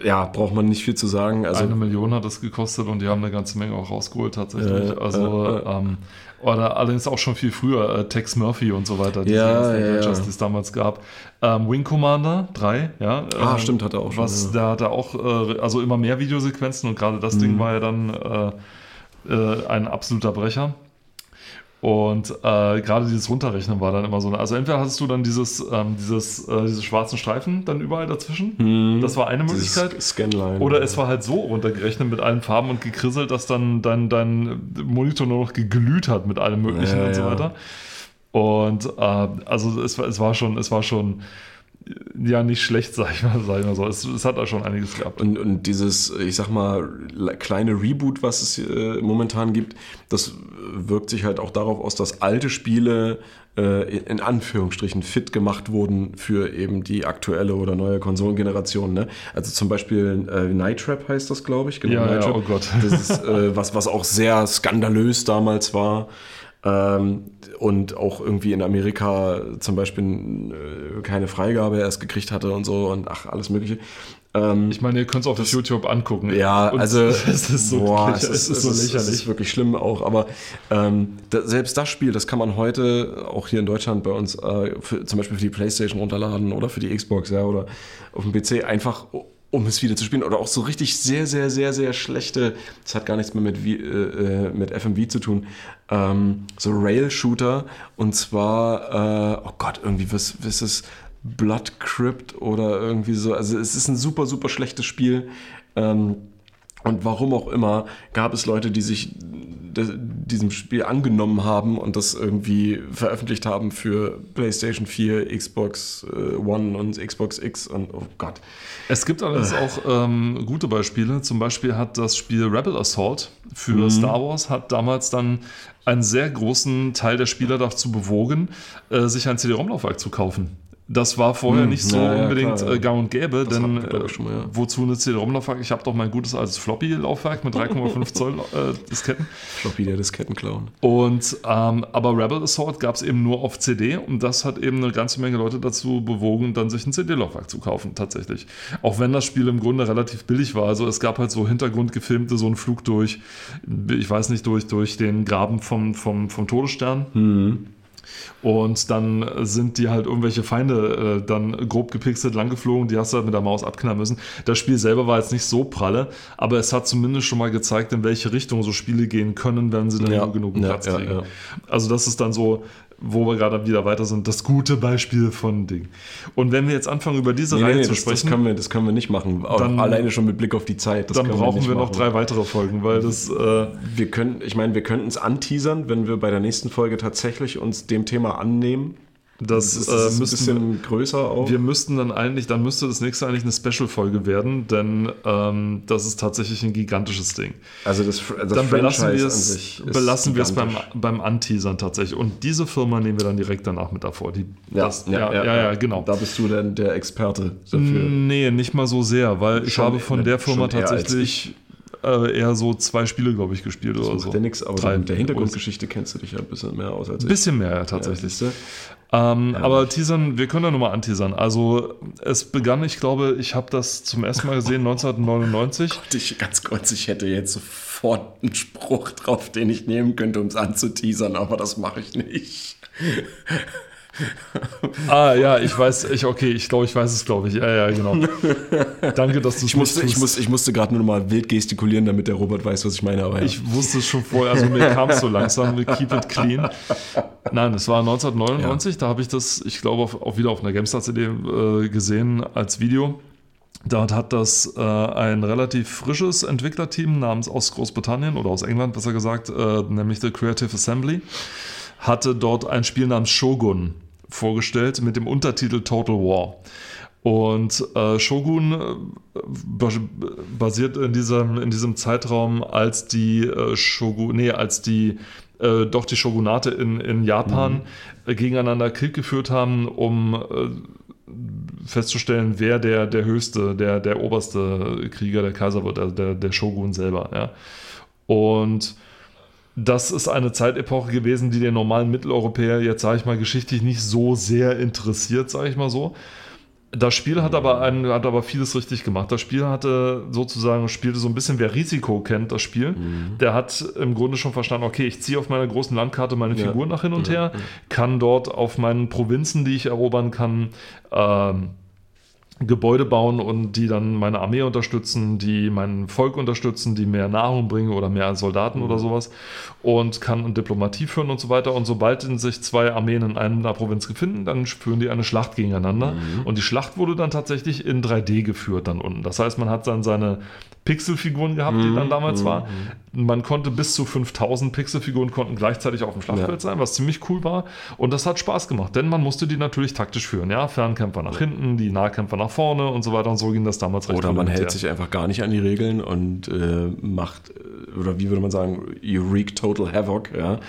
ja. braucht man nicht viel zu sagen. Also, eine Million hat das gekostet und die haben eine ganze Menge auch rausgeholt tatsächlich. Äh, also äh, ähm, oder allerdings auch schon viel früher, äh, Tex Murphy und so weiter, die ja, ja, ja. es damals gab. Ähm, Wing Commander 3, ja. Ah, ähm, stimmt, hat er auch schon. Was. Da hat er auch, äh, also immer mehr Videosequenzen und gerade das mhm. Ding war ja dann äh, äh, ein absoluter Brecher. Und äh, gerade dieses Runterrechnen war dann immer so. Also entweder hattest du dann dieses, ähm, dieses, äh, diese schwarzen Streifen dann überall dazwischen. Das war eine Möglichkeit. Scanline. Oder es war halt so runtergerechnet mit allen Farben und gekrisselt, dass dann dein, dein Monitor nur noch geglüht hat mit allem Möglichen Ja, und so ja. weiter. Und äh, also es war, es war schon, es war schon ja nicht schlecht, sag ich mal, sag ich mal so. Es, es hat da schon einiges gehabt. Und, und dieses, ich sag mal, le- kleine Reboot, was es äh, momentan gibt, das wirkt sich halt auch darauf aus, dass alte Spiele äh, in, Anführungsstrichen fit gemacht wurden für eben die aktuelle oder neue Konsolengeneration. Ne? Also zum Beispiel äh, Night Trap heißt das, glaube ich. Genau, Ja, ja, oh Gott. Das ist äh, was, was auch sehr skandalös damals war. Ähm, und auch irgendwie in Amerika zum Beispiel äh, keine Freigabe erst gekriegt hatte und so und ach, alles Mögliche. Ähm, Ich meine, ihr könnt es auf YouTube angucken. ja, also es ist so, boah, es ist, so es lächerlich. Es ist wirklich schlimm auch, aber ähm, da, selbst das Spiel, das kann man heute auch hier in Deutschland bei uns äh, für, zum Beispiel für die Playstation runterladen oder für die Xbox, ja, oder auf dem PC einfach um es wieder zu spielen oder auch so richtig sehr, sehr, sehr, sehr schlechte, das hat gar nichts mehr mit, äh, äh, mit FMV zu tun, ähm, so Rail-Shooter und zwar, äh, oh Gott, irgendwie, was, was ist? Blood Crypt oder irgendwie so. Also es ist ein super, super schlechtes Spiel. Ähm, und warum auch immer gab es Leute, die sich diesem Spiel angenommen haben und das irgendwie veröffentlicht haben für PlayStation 4, Xbox äh, One und Xbox X und oh Gott. Es gibt allerdings auch ähm, gute Beispiele. Zum Beispiel hat das Spiel Rebel Assault für Mhm. Star Wars hat damals dann einen sehr großen Teil der Spieler dazu bewogen, äh, sich ein CD-ROM-Laufwerk zu kaufen. Das war vorher Hm, nicht so ja, unbedingt klar, ja. äh, gang und gäbe, Das denn wir, äh, ich, mal, ja. wozu eine CD-ROM-Laufwerk? Ich habe doch mein gutes altes Floppy-Laufwerk mit 3,5 Zoll äh, Disketten. Floppy, der Diskettenclown. Und ähm, aber Rebel Assault gab es eben nur auf CD und das hat eben eine ganze Menge Leute dazu bewogen, dann sich ein CD-Laufwerk zu kaufen, tatsächlich. Auch wenn das Spiel im Grunde relativ billig war. Also es gab halt so Hintergrundgefilmte, so einen Flug durch, ich weiß nicht, durch, durch den Graben vom, vom, vom Todesstern. Und dann sind die halt irgendwelche Feinde äh, dann grob gepixelt langgeflogen, die hast du halt mit der Maus abknallen müssen. Das Spiel selber war jetzt nicht so pralle, aber es hat zumindest schon mal gezeigt, in welche Richtung so Spiele gehen können, wenn sie dann Ja, nur genug Platz ja, kriegen. ja. Also das ist dann so, wo wir gerade wieder weiter sind, das gute Beispiel von Ding. Und wenn wir jetzt anfangen, über diese Nee, Reihe nee, zu das, das, sprechen, können wir, das können wir nicht machen. Dann- alleine schon mit Blick auf die Zeit. Das dann brauchen nicht wir noch drei weitere Folgen, weil das... Äh, Wir können, ich meine, wir könnten es anteasern, wenn wir bei der nächsten Folge tatsächlich uns dem Thema annehmen. Das, Das ist, äh, das ist ein müssten wir- bisschen größer auch. Wir müssten dann eigentlich, dann müsste das nächste eigentlich eine Special-Folge werden, denn ähm, das ist tatsächlich ein gigantisches Ding. also das, das Dann belassen wir es, belassen wir es beim, beim Anteasern tatsächlich. Und diese Firma nehmen wir dann direkt danach mit davor. Die, das, ja, ja, ja, genau. Da bist du dann der Experte dafür. Nee, nicht mal so sehr, weil ich Schon habe von der Firma tatsächlich äh, eher so zwei Spiele, glaube ich, gespielt oder Das so. macht ja nichts, aber Drei. mit der Hintergrundgeschichte kennst du dich ja ein bisschen mehr aus als Ein ich. bisschen mehr, ja, tatsächlich. siehst Ähm, Aber teasern, wir können ja nochmal anteasern. Also es begann, ich glaube, ich habe das zum ersten Mal gesehen 1999. Ich, ganz kurz, ich hätte jetzt sofort einen Spruch drauf, den ich nehmen könnte, um es anzuteasern, aber das mache ich nicht. Ah ja, ich weiß, ich okay, ich glaube, ich weiß es, glaube ich. Ja, ja, genau. Danke, dass du es Ich musste, ich, muss, ich musste gerade nur noch mal wild gestikulieren, damit der Robert weiß, was ich meine. Aber ja. Ich wusste es schon vorher, also mir kam es so langsam, wir keep it clean. Nein, es war 1999, da habe ich das, ich glaube, auf, auch wieder auf einer GameStar-CD äh, gesehen als Video. Dort hat das äh, ein relativ frisches Entwicklerteam namens aus Großbritannien oder aus England, besser gesagt, äh, nämlich The Creative Assembly, hatte dort ein Spiel namens Shogun vorgestellt mit dem Untertitel Total War. Und äh, Shogun äh, bas- basiert in diesem, in diesem Zeitraum, als die äh, Shogun, nee, als die äh, doch die Shogunate in, in Japan äh, gegeneinander Krieg geführt haben, um äh, festzustellen, wer der, der höchste, der, der oberste Krieger, der Kaiser wird, also der, der Shogun selber. Ja. Und das ist eine Zeitepoche gewesen, die den normalen Mitteleuropäer jetzt, sage ich mal, geschichtlich nicht so sehr interessiert, sage ich mal so. Das Spiel hat aber, ein, hat aber vieles richtig gemacht. Das Spiel hatte sozusagen, spielte so ein bisschen, wer Risiko kennt, das Spiel, der hat im Grunde schon verstanden, okay, ich ziehe auf meiner großen Landkarte meine Ja. Figuren nach hin und her, kann dort auf meinen Provinzen, die ich erobern kann, ähm, Gebäude bauen und die dann meine Armee unterstützen, die mein Volk unterstützen, die mehr Nahrung bringen oder mehr Soldaten oder sowas und kann Diplomatie führen und so weiter. Und sobald sich zwei Armeen in einer Provinz befinden, dann führen die eine Schlacht gegeneinander. Und die Schlacht wurde dann tatsächlich in 3D geführt dann unten. Das heißt, man hat dann seine Pixelfiguren gehabt, die dann damals war. Man konnte bis zu 5000 Pixelfiguren konnten gleichzeitig auf dem Schlachtfeld sein, was ziemlich cool war. Und das hat Spaß gemacht, denn man musste die natürlich taktisch führen. Ja, Fernkämpfer nach hinten, die Nahkämpfer nach vorne und so weiter. Und so ging das damals recht Oder man hält sich einfach gar nicht an die Regeln und äh, macht, äh, oder wie würde man sagen, you wreak total havoc. Ja.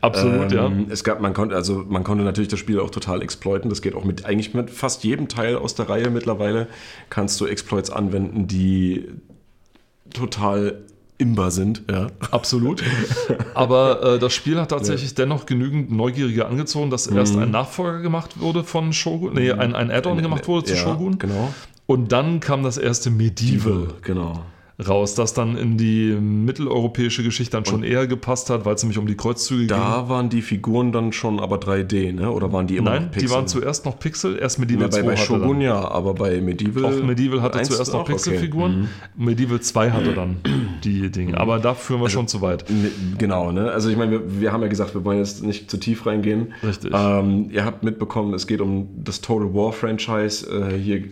Absolut, ja. Ähm, Es gab, man konnte, also man konnte natürlich das Spiel auch total exploiten. Das geht auch mit eigentlich mit fast jedem Teil aus der Reihe mittlerweile kannst du Exploits anwenden, die total imbar sind. Ja. Absolut. Aber äh, das Spiel hat tatsächlich dennoch genügend Neugierige angezogen, dass Mhm. erst ein Nachfolger gemacht wurde von Shogun, nee, ein, ein Add-on gemacht wurde zu ja, Shogun. Genau. Und dann kam das erste Medieval Genau. Raus, das dann in die mitteleuropäische Geschichte dann schon eher gepasst hat, weil es nämlich um die Kreuzzüge ging. Da waren die Figuren dann schon aber 3D, ne? Oder waren die immer Nein, noch die Pixel? waren zuerst noch Pixel, erst Medieval ja, bei, 2 bei Shogun ja, aber bei Medieval. Auch Medieval hatte 1 zuerst noch okay. Mhm. Pixelfiguren. Medieval 2 hatte dann die Dinge. Aber da führen wir schon zu weit. Ne, Genau, ne? Also ich meine, wir, wir haben ja gesagt, wir wollen jetzt nicht zu tief reingehen. Richtig. Ähm, ihr habt mitbekommen, es geht um das Total War Franchise. Äh, hier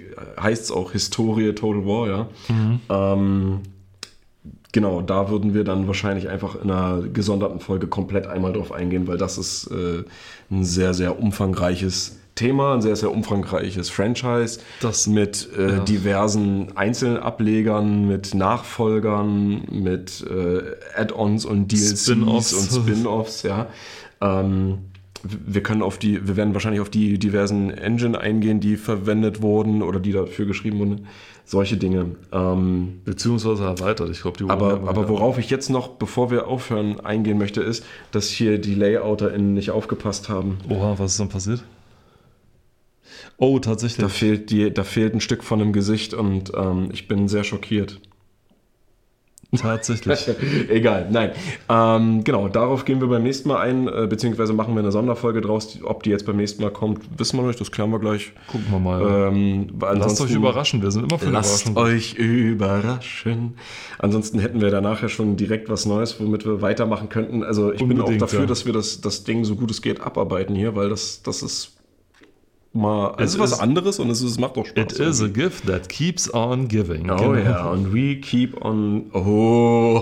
heißt es auch Historie Total War, ja. Mhm. Ähm, genau, da würden wir dann wahrscheinlich einfach in einer gesonderten Folge komplett einmal drauf eingehen, weil das ist äh, ein sehr, sehr umfangreiches Thema, ein sehr, sehr umfangreiches Franchise Das- mit äh, ja. diversen einzelnen Ablegern, mit Nachfolgern, mit äh, Add-ons und DLCs Spin-offs. und Spin-offs, ja. Ähm, wir können auf die, wir werden wahrscheinlich auf die diversen Engine eingehen, die verwendet wurden oder die dafür geschrieben wurden. Solche Dinge. Ähm, Beziehungsweise erweitert. Ich glaube, die aber, aber worauf ich jetzt noch, bevor wir aufhören, eingehen möchte, ist, dass hier die LayouterInnen nicht aufgepasst haben. Oha, was ist dann passiert? Oh, tatsächlich. Da fehlt, die, da fehlt ein Stück von dem Gesicht und ähm, ich bin sehr schockiert. Tatsächlich. Egal, nein. Ähm, genau, darauf gehen wir beim nächsten Mal ein, äh, beziehungsweise machen wir eine Sonderfolge draus. Ob die jetzt beim nächsten Mal kommt, wissen wir noch nicht, das klären wir gleich. Gucken wir mal. Ähm, Lasst euch überraschen, wir sind immer für Lasst Überraschungen. euch überraschen. Ansonsten hätten wir danach ja schon direkt was Neues, womit wir weitermachen könnten. Also ich bin auch Unbedingt, dafür, ja. dass wir das, das Ding so gut es geht abarbeiten hier, weil das, das ist mal es It ist was anderes und es, ist, es macht auch Spaß. It is a gift that keeps on giving. Oh Genau. ja, und we keep on. Oh.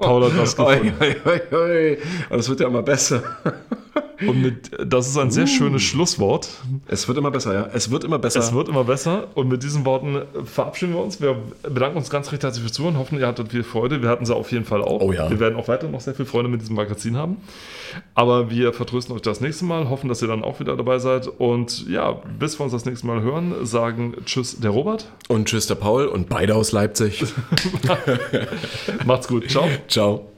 Paul hat was gefunden. Oi, oi, oi, oi. Und es wird ja immer besser. Und mit, das ist ein sehr schönes Schlusswort. Es wird immer besser, ja. Es wird immer besser. Es wird immer besser. Und mit diesen Worten verabschieden wir uns. Wir bedanken uns ganz recht herzlich fürs Zuhören. Hoffen, ihr hattet viel Freude. Wir hatten sie auf jeden Fall auch. Oh ja. Wir werden auch weiter noch sehr viel Freude mit diesem Magazin haben. Aber wir vertrösten euch das nächste Mal. Hoffen, dass ihr dann auch wieder dabei seid. Und ja, bis wir uns das nächste Mal hören, sagen Tschüss, der Robert. und tschüss, der Paul und beide aus Leipzig. Macht's gut. Ciao. Ciao.